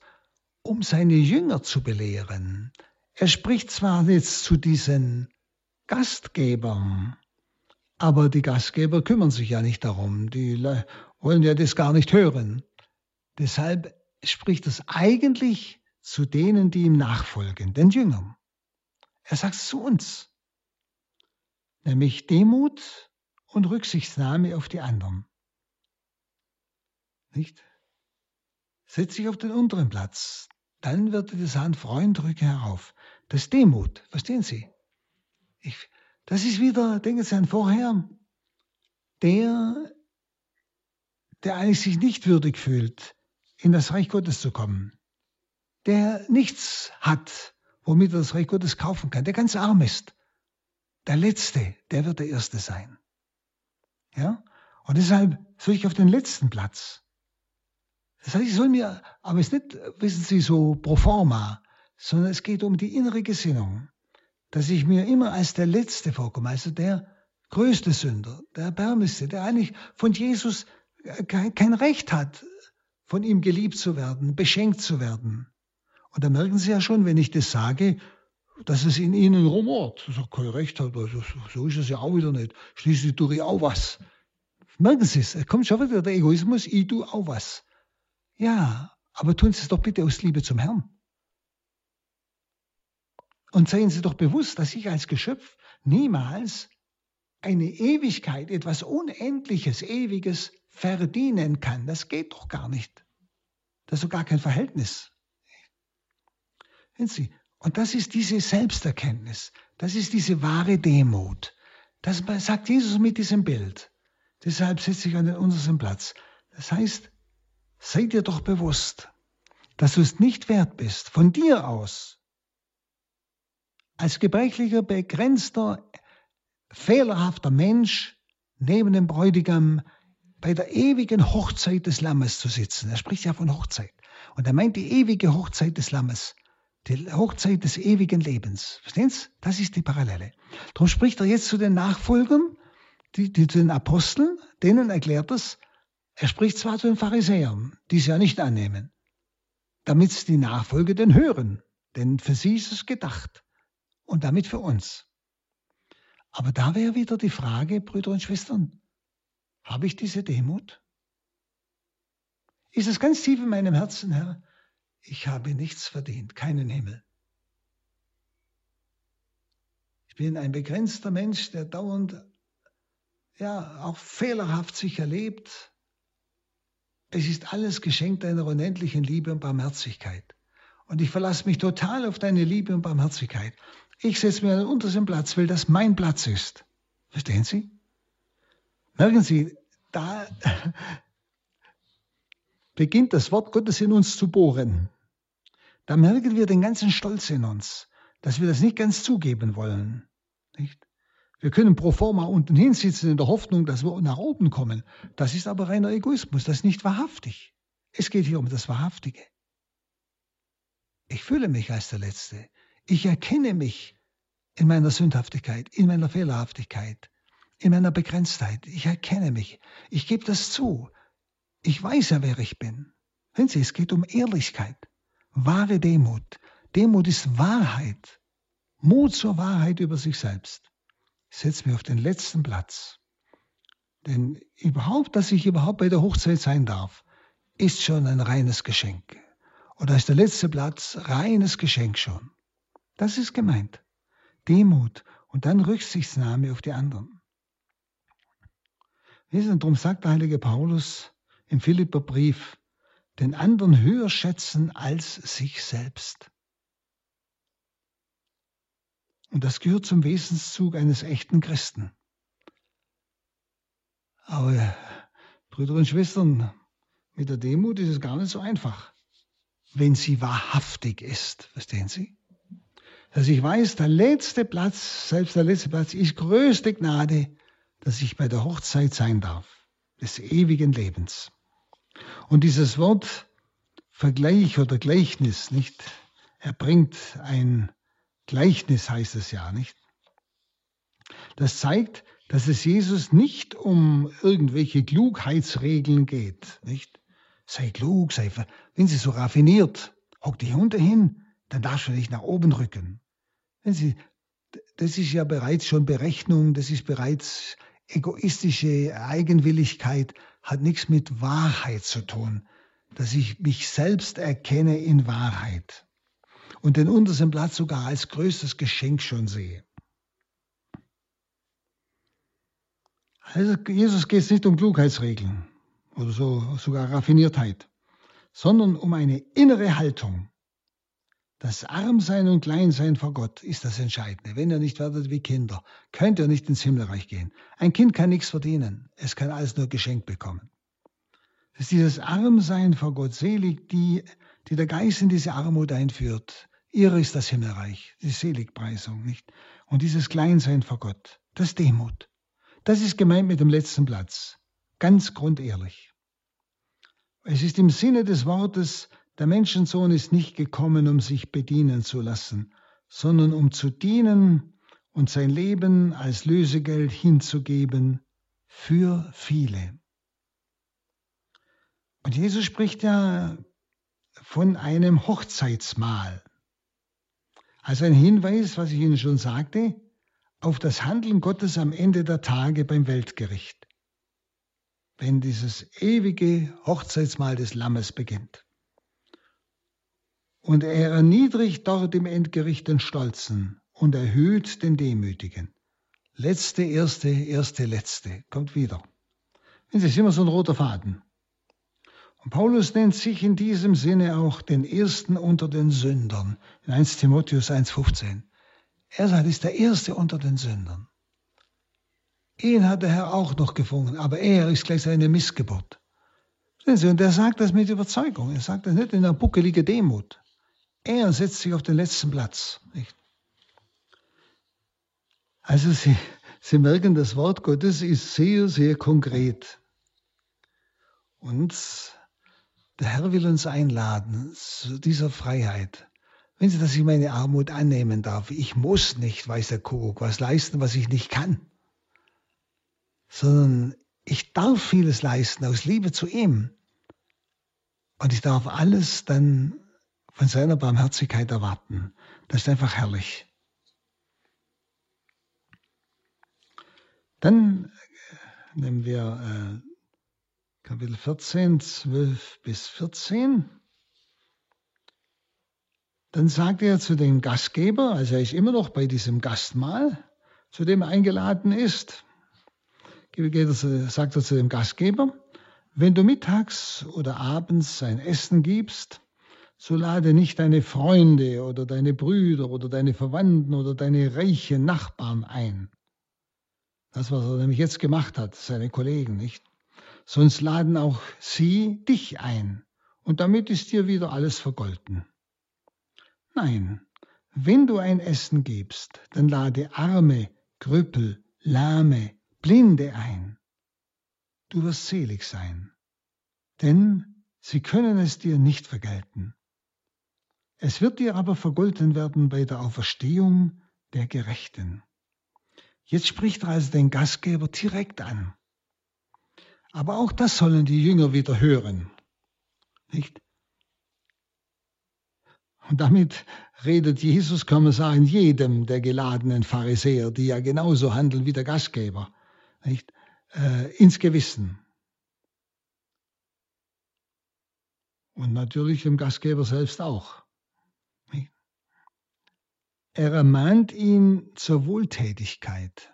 um seine Jünger zu belehren. Er spricht zwar jetzt zu diesen Gastgebern, aber die Gastgeber kümmern sich ja nicht darum. Die wollen ja das gar nicht hören. Deshalb spricht es eigentlich zu denen, die ihm nachfolgen, den Jüngern. Er sagt es zu uns, nämlich Demut und Rücksichtnahme auf die anderen. Nicht? Setz dich auf den unteren Platz, dann wird dir sagen, Freund, rücke herauf. Das ist Demut, verstehen Sie? Ich, das ist wieder, denken Sie an vorher, der, der eigentlich sich nicht würdig fühlt, in das Reich Gottes zu kommen, der nichts hat, womit er das Reich Gottes kaufen kann, der ganz arm ist. Der Letzte, der wird der Erste sein. Ja? Und deshalb soll ich auf den letzten Platz. Das heißt, ich soll mir, aber es ist nicht, wissen Sie, so pro forma, sondern es geht um die innere Gesinnung, dass ich mir immer als der Letzte vorkomme, also der größte Sünder, der Erbärmlichste, der eigentlich von Jesus kein Recht hat, von ihm geliebt zu werden, beschenkt zu werden. Und da merken Sie ja schon, wenn ich das sage, dass es in ihnen rumort. Das ist kein Recht hat, also so ist es ja auch wieder nicht. Schließlich tue ich auch was. Merken Sie es, es kommt schon wieder der Egoismus, ich tue auch was. Ja, aber tun Sie es doch bitte aus Liebe zum Herrn. Und seien Sie doch bewusst, dass ich als Geschöpf niemals eine Ewigkeit, etwas Unendliches, Ewiges verdienen kann. Das geht doch gar nicht. Das ist doch gar kein Verhältnis. Sie, und das ist diese Selbsterkenntnis, das ist diese wahre Demut. Das sagt Jesus mit diesem Bild. Deshalb setze ich an den untersten Platz. Das heißt, sei dir doch bewusst, dass du es nicht wert bist, von dir aus, als gebrechlicher, begrenzter, fehlerhafter Mensch neben dem Bräutigam bei der ewigen Hochzeit des Lammes zu sitzen. Er spricht ja von Hochzeit. Und er meint die ewige Hochzeit des Lammes die Hochzeit des ewigen Lebens. Verstehen Sie? Das ist die Parallele. Darum spricht er jetzt zu den Nachfolgern, die, die, zu den Aposteln, denen erklärt es, er spricht zwar zu den Pharisäern, die es ja nicht annehmen, damit die Nachfolger den hören, denn für sie ist es gedacht und damit für uns. Aber da wäre wieder die Frage, Brüder und Schwestern, habe ich diese Demut? Ist es ganz tief in meinem Herzen, Herr, ich habe nichts verdient, keinen Himmel. Ich bin ein begrenzter Mensch, der dauernd, ja, auch fehlerhaft sich erlebt. Es ist alles Geschenk deiner unendlichen Liebe und Barmherzigkeit. Und ich verlasse mich total auf deine Liebe und Barmherzigkeit. Ich setze mir den untersten Platz, weil das mein Platz ist. Verstehen Sie? Merken Sie, da beginnt das Wort Gottes in uns zu bohren. Da merken wir den ganzen Stolz in uns, dass wir das nicht ganz zugeben wollen. Nicht? Wir können pro forma unten hinsitzen in der Hoffnung, dass wir nach oben kommen. Das ist aber reiner Egoismus, das ist nicht wahrhaftig. Es geht hier um das Wahrhaftige. Ich fühle mich als der Letzte. Ich erkenne mich in meiner Sündhaftigkeit, in meiner Fehlerhaftigkeit, in meiner Begrenztheit. Ich erkenne mich. Ich gebe das zu. Ich weiß ja, wer ich bin. Wenn Sie, es geht um Ehrlichkeit, wahre Demut. Demut ist Wahrheit. Mut zur Wahrheit über sich selbst. Ich setze mich auf den letzten Platz. Denn überhaupt, dass ich überhaupt bei der Hochzeit sein darf, ist schon ein reines Geschenk. Oder ist der letzte Platz reines Geschenk schon. Das ist gemeint. Demut und dann Rücksichtsnahme auf die anderen. Wissen, darum sagt der heilige Paulus im Philipperbrief, den anderen höher schätzen als sich selbst. Und das gehört zum Wesenszug eines echten Christen. Aber Brüder und Schwestern, mit der Demut ist es gar nicht so einfach, wenn sie wahrhaftig ist. Verstehen Sie? dass ich weiß, der letzte Platz, selbst der letzte Platz, ist größte Gnade, dass ich bei der Hochzeit sein darf, des ewigen Lebens. Und dieses Wort Vergleich oder Gleichnis, nicht? Er bringt ein Gleichnis, heißt es ja, nicht? Das zeigt, dass es Jesus nicht um irgendwelche Klugheitsregeln geht, nicht? Sei klug, sei, wenn sie so raffiniert, hock dich unter hin, dann darfst du nicht nach oben rücken. Wenn Sie, das ist ja bereits schon Berechnung, das ist bereits egoistische Eigenwilligkeit, hat nichts mit Wahrheit zu tun, dass ich mich selbst erkenne in Wahrheit und den untersten Platz sogar als größtes Geschenk schon sehe. Also Jesus geht es nicht um Klugheitsregeln oder so, sogar Raffiniertheit, sondern um eine innere Haltung, das Armsein und Kleinsein vor Gott ist das Entscheidende. Wenn ihr nicht werdet wie Kinder, könnt ihr nicht ins Himmelreich gehen. Ein Kind kann nichts verdienen. Es kann alles nur geschenkt bekommen. Es ist dieses Armsein vor Gott. Selig die, die der Geist in diese Armut einführt. Ihre ist das Himmelreich. Die Seligpreisung, nicht? Und dieses Kleinsein vor Gott. Das Demut. Das ist gemeint mit dem letzten Platz. Ganz grundehrlich. Es ist im Sinne des Wortes, der Menschensohn ist nicht gekommen, um sich bedienen zu lassen, sondern um zu dienen und sein Leben als Lösegeld hinzugeben für viele. Und Jesus spricht ja von einem Hochzeitsmahl. Also ein Hinweis, was ich Ihnen schon sagte, auf das Handeln Gottes am Ende der Tage beim Weltgericht, wenn dieses ewige Hochzeitsmahl des Lammes beginnt. Und er erniedrigt dort im Endgericht den Stolzen und erhöht den Demütigen. Letzte, erste, erste, letzte. Kommt wieder. Das ist immer so ein roter Faden. Und Paulus nennt sich in diesem Sinne auch den Ersten unter den Sündern. In 1 Timotheus 1,15. Er sagt, ist der Erste unter den Sündern. Ihn hat der Herr auch noch gefunden, aber er ist gleich seine Missgeburt. Und er sagt das mit Überzeugung. Er sagt das nicht in einer buckeligen Demut. Er setzt sich auf den letzten Platz. Nicht? Also Sie, Sie merken, das Wort Gottes ist sehr, sehr konkret. Und der Herr will uns einladen zu dieser Freiheit. Wenn Sie, dass ich meine Armut annehmen darf, ich muss nicht, weiß der Kuckuck, was leisten, was ich nicht kann, sondern ich darf vieles leisten aus Liebe zu ihm. Und ich darf alles dann von seiner Barmherzigkeit erwarten. Das ist einfach herrlich. Dann äh, nehmen wir äh, Kapitel 14, 12 bis 14. Dann sagt er zu dem Gastgeber, also er ist immer noch bei diesem Gastmahl, zu dem er eingeladen ist, sagt er zu dem Gastgeber, wenn du mittags oder abends ein Essen gibst, so lade nicht deine Freunde oder deine Brüder oder deine Verwandten oder deine reichen Nachbarn ein. Das, was er nämlich jetzt gemacht hat, seine Kollegen, nicht? Sonst laden auch sie dich ein und damit ist dir wieder alles vergolten. Nein, wenn du ein Essen gibst, dann lade Arme, Krüppel, Lahme, Blinde ein. Du wirst selig sein, denn sie können es dir nicht vergelten. Es wird dir aber vergolten werden bei der Auferstehung der Gerechten. Jetzt spricht er also den Gastgeber direkt an. Aber auch das sollen die Jünger wieder hören. Nicht? Und damit redet Jesus, kann man sagen, jedem der geladenen Pharisäer, die ja genauso handeln wie der Gastgeber, nicht? Äh, ins Gewissen. Und natürlich dem Gastgeber selbst auch. Er ermahnt ihn zur Wohltätigkeit.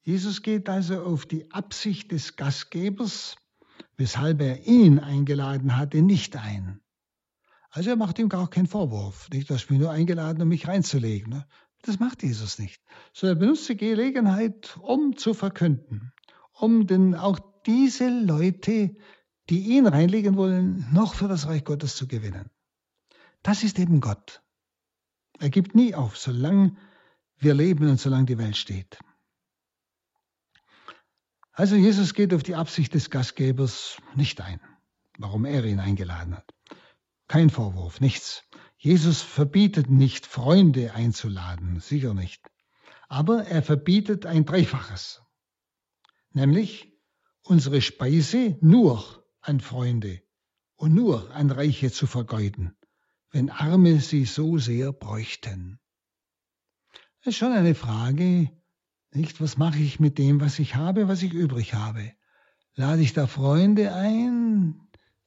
Jesus geht also auf die Absicht des Gastgebers, weshalb er ihn eingeladen hatte, nicht ein. Also er macht ihm gar keinen Vorwurf. Nicht, du hast mich nur eingeladen, um mich reinzulegen. Ne? Das macht Jesus nicht. Sondern er benutzt die Gelegenheit, um zu verkünden, um denn auch diese Leute, die ihn reinlegen wollen, noch für das Reich Gottes zu gewinnen. Das ist eben Gott. Er gibt nie auf, solange wir leben und solange die Welt steht. Also Jesus geht auf die Absicht des Gastgebers nicht ein, warum er ihn eingeladen hat. Kein Vorwurf, nichts. Jesus verbietet nicht, Freunde einzuladen, sicher nicht. Aber er verbietet ein Dreifaches, nämlich unsere Speise nur an Freunde und nur an Reiche zu vergeuden wenn Arme sie so sehr bräuchten. Es ist schon eine Frage, nicht? Was mache ich mit dem, was ich habe, was ich übrig habe? Lade ich da Freunde ein,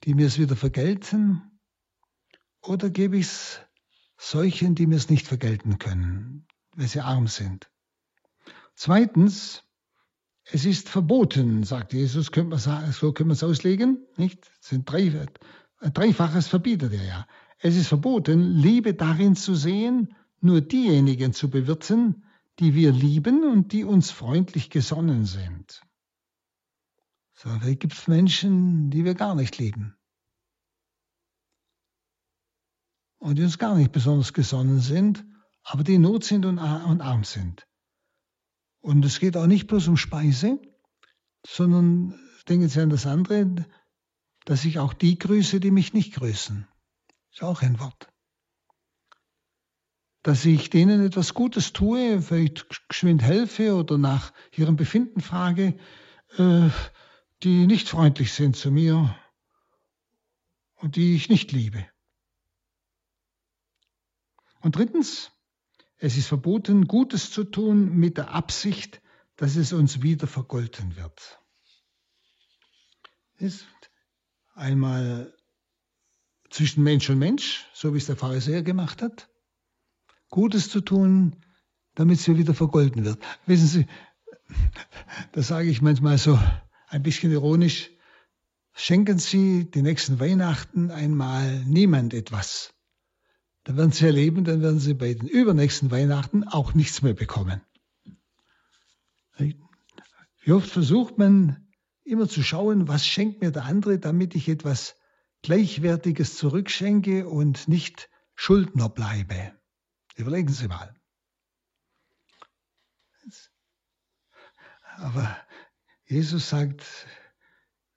die mir es wieder vergelten? Oder gebe ich es solchen, die mir es nicht vergelten können, weil sie arm sind? Zweitens, es ist verboten, sagt Jesus, könnte man so können wir es auslegen, nicht? Das sind drei, ein dreifaches verbietet er ja. Es ist verboten, Liebe darin zu sehen, nur diejenigen zu bewirten, die wir lieben und die uns freundlich gesonnen sind. So, da gibt es Menschen, die wir gar nicht lieben. Und die uns gar nicht besonders gesonnen sind, aber die in Not sind und, und arm sind. Und es geht auch nicht bloß um Speise, sondern denken Sie an das andere, dass ich auch die grüße, die mich nicht grüßen. Ist auch ein Wort. Dass ich denen etwas Gutes tue, vielleicht geschwind helfe oder nach ihrem Befinden frage, äh, die nicht freundlich sind zu mir und die ich nicht liebe. Und drittens, es ist verboten, Gutes zu tun mit der Absicht, dass es uns wieder vergolten wird. Ist einmal zwischen Mensch und Mensch, so wie es der Pharisäer gemacht hat. Gutes zu tun, damit es wieder vergolten wird. Wissen Sie, das sage ich manchmal so ein bisschen ironisch, schenken Sie die nächsten Weihnachten einmal niemand etwas. Dann werden Sie erleben, dann werden Sie bei den übernächsten Weihnachten auch nichts mehr bekommen. Wie oft versucht man immer zu schauen, was schenkt mir der andere, damit ich etwas Gleichwertiges zurückschenke und nicht Schuldner bleibe. Überlegen Sie mal. Aber Jesus sagt,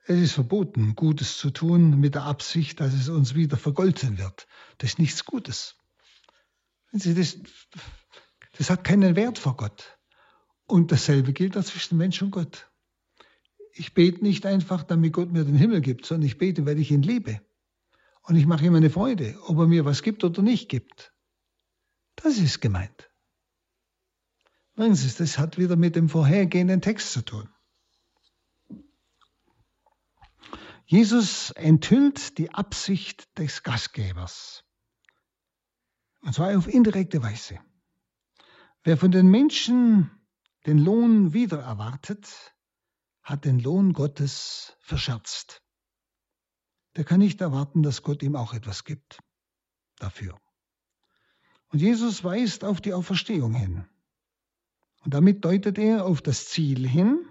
es ist verboten, Gutes zu tun mit der Absicht, dass es uns wieder vergolten wird. Das ist nichts Gutes. Das, das hat keinen Wert vor Gott. Und dasselbe gilt zwischen Mensch und Gott ich bete nicht einfach, damit Gott mir den Himmel gibt, sondern ich bete, weil ich ihn liebe. Und ich mache ihm eine Freude, ob er mir was gibt oder nicht gibt. Das ist gemeint. Übrigens, das hat wieder mit dem vorhergehenden Text zu tun. Jesus enthüllt die Absicht des Gastgebers. Und zwar auf indirekte Weise. Wer von den Menschen den Lohn wieder erwartet, hat den Lohn Gottes verscherzt. Der kann nicht erwarten, dass Gott ihm auch etwas gibt dafür. Und Jesus weist auf die Auferstehung hin. Und damit deutet er auf das Ziel hin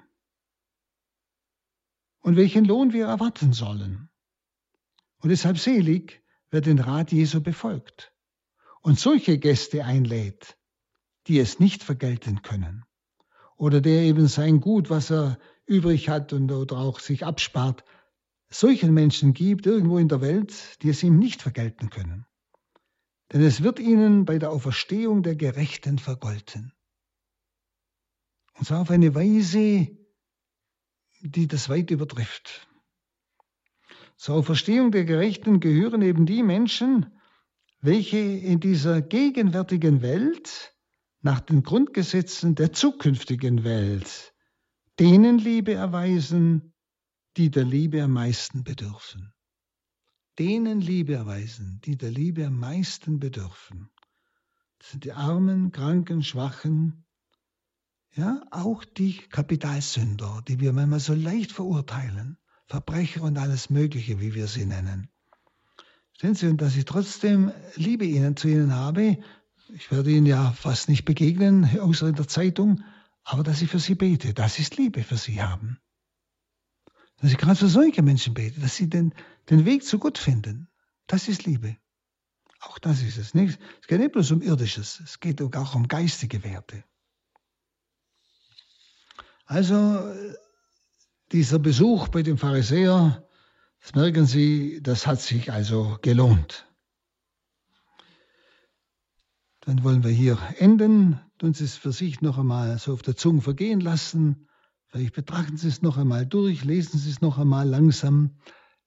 und welchen Lohn wir erwarten sollen. Und deshalb selig, wer den Rat Jesu befolgt und solche Gäste einlädt, die es nicht vergelten können. Oder der eben sein Gut, was er übrig hat und oder auch sich abspart, solchen Menschen gibt irgendwo in der Welt, die es ihm nicht vergelten können. Denn es wird ihnen bei der Auferstehung der Gerechten vergolten. Und zwar auf eine Weise, die das weit übertrifft. Zur Auferstehung der Gerechten gehören eben die Menschen, welche in dieser gegenwärtigen Welt nach den Grundgesetzen der zukünftigen Welt denen Liebe erweisen, die der Liebe am meisten bedürfen. Denen Liebe erweisen, die der Liebe am meisten bedürfen. Das sind die Armen, Kranken, Schwachen, ja, auch die Kapitalsünder, die wir manchmal so leicht verurteilen, Verbrecher und alles Mögliche, wie wir sie nennen. Sehen Sie, und dass ich trotzdem Liebe ihnen zu ihnen habe, ich werde ihnen ja fast nicht begegnen, außer in der Zeitung, aber dass ich für sie bete, das ist Liebe für sie haben. Dass ich gerade für solche Menschen bete, dass sie den, den Weg zu Gott finden, das ist Liebe. Auch das ist es. Nicht? Es geht nicht bloß um Irdisches, es geht auch um geistige Werte. Also dieser Besuch bei dem Pharisäer, das merken Sie, das hat sich also gelohnt. Dann wollen wir hier enden, tun Sie es für sich noch einmal so auf der Zunge vergehen lassen. Vielleicht betrachten Sie es noch einmal durch, lesen Sie es noch einmal langsam,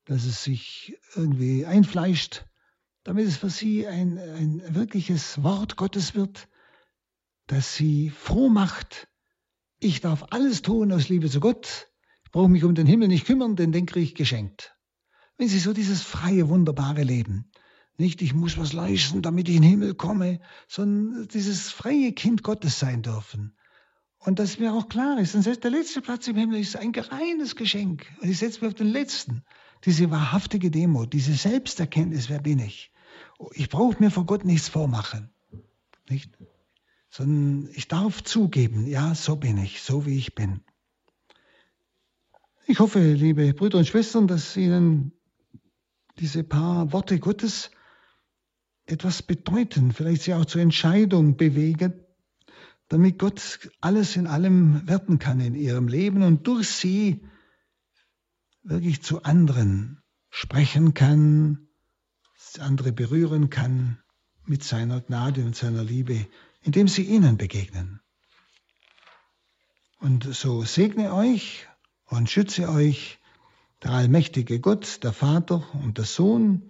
dass es sich irgendwie einfleischt, damit es für Sie ein, ein wirkliches Wort Gottes wird, das Sie froh macht, ich darf alles tun aus Liebe zu Gott. Ich brauche mich um den Himmel nicht kümmern, denn den kriege ich geschenkt. Wenn Sie so dieses freie, wunderbare Leben, nicht ich muss was leisten, damit ich in den Himmel komme, sondern dieses freie Kind Gottes sein dürfen. Und dass mir auch klar ist, und selbst der letzte Platz im Himmel ist ein reines Geschenk. Und ich setze mich auf den letzten. Diese wahrhaftige Demo, diese Selbsterkenntnis, wer bin ich? Ich brauche mir vor Gott nichts vormachen. Nicht? sondern ich darf zugeben, ja, so bin ich, so wie ich bin. Ich hoffe, liebe Brüder und Schwestern, dass Ihnen diese paar Worte Gottes etwas bedeuten, vielleicht Sie auch zur Entscheidung bewegen, damit Gott alles in allem werden kann in Ihrem Leben und durch Sie wirklich zu anderen sprechen kann, andere berühren kann mit seiner Gnade und seiner Liebe indem sie ihnen begegnen. Und so segne euch und schütze euch der allmächtige Gott, der Vater und der Sohn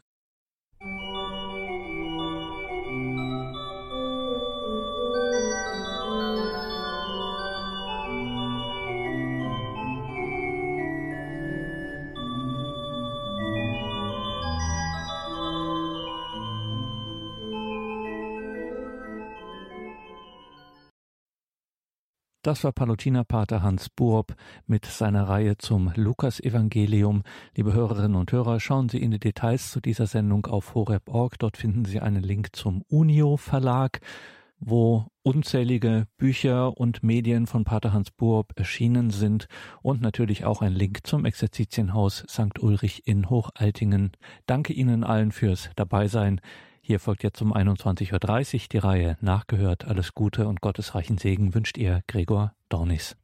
Das war Palutinerpater Hans Buob mit seiner Reihe zum Lukas-Evangelium. Liebe Hörerinnen und Hörer, schauen Sie in die Details zu dieser Sendung auf horeb.org. Dort finden Sie einen Link zum Unio Verlag, wo unzählige Bücher und Medien von Pater Hans Buob erschienen sind und natürlich auch ein Link zum Exerzitienhaus St. Ulrich in Hochaltingen. Danke Ihnen allen fürs Dabeisein. Hier folgt jetzt um 21.30 Uhr die Reihe Nachgehört. Alles Gute und gottesreichen Segen wünscht ihr Gregor Dornis.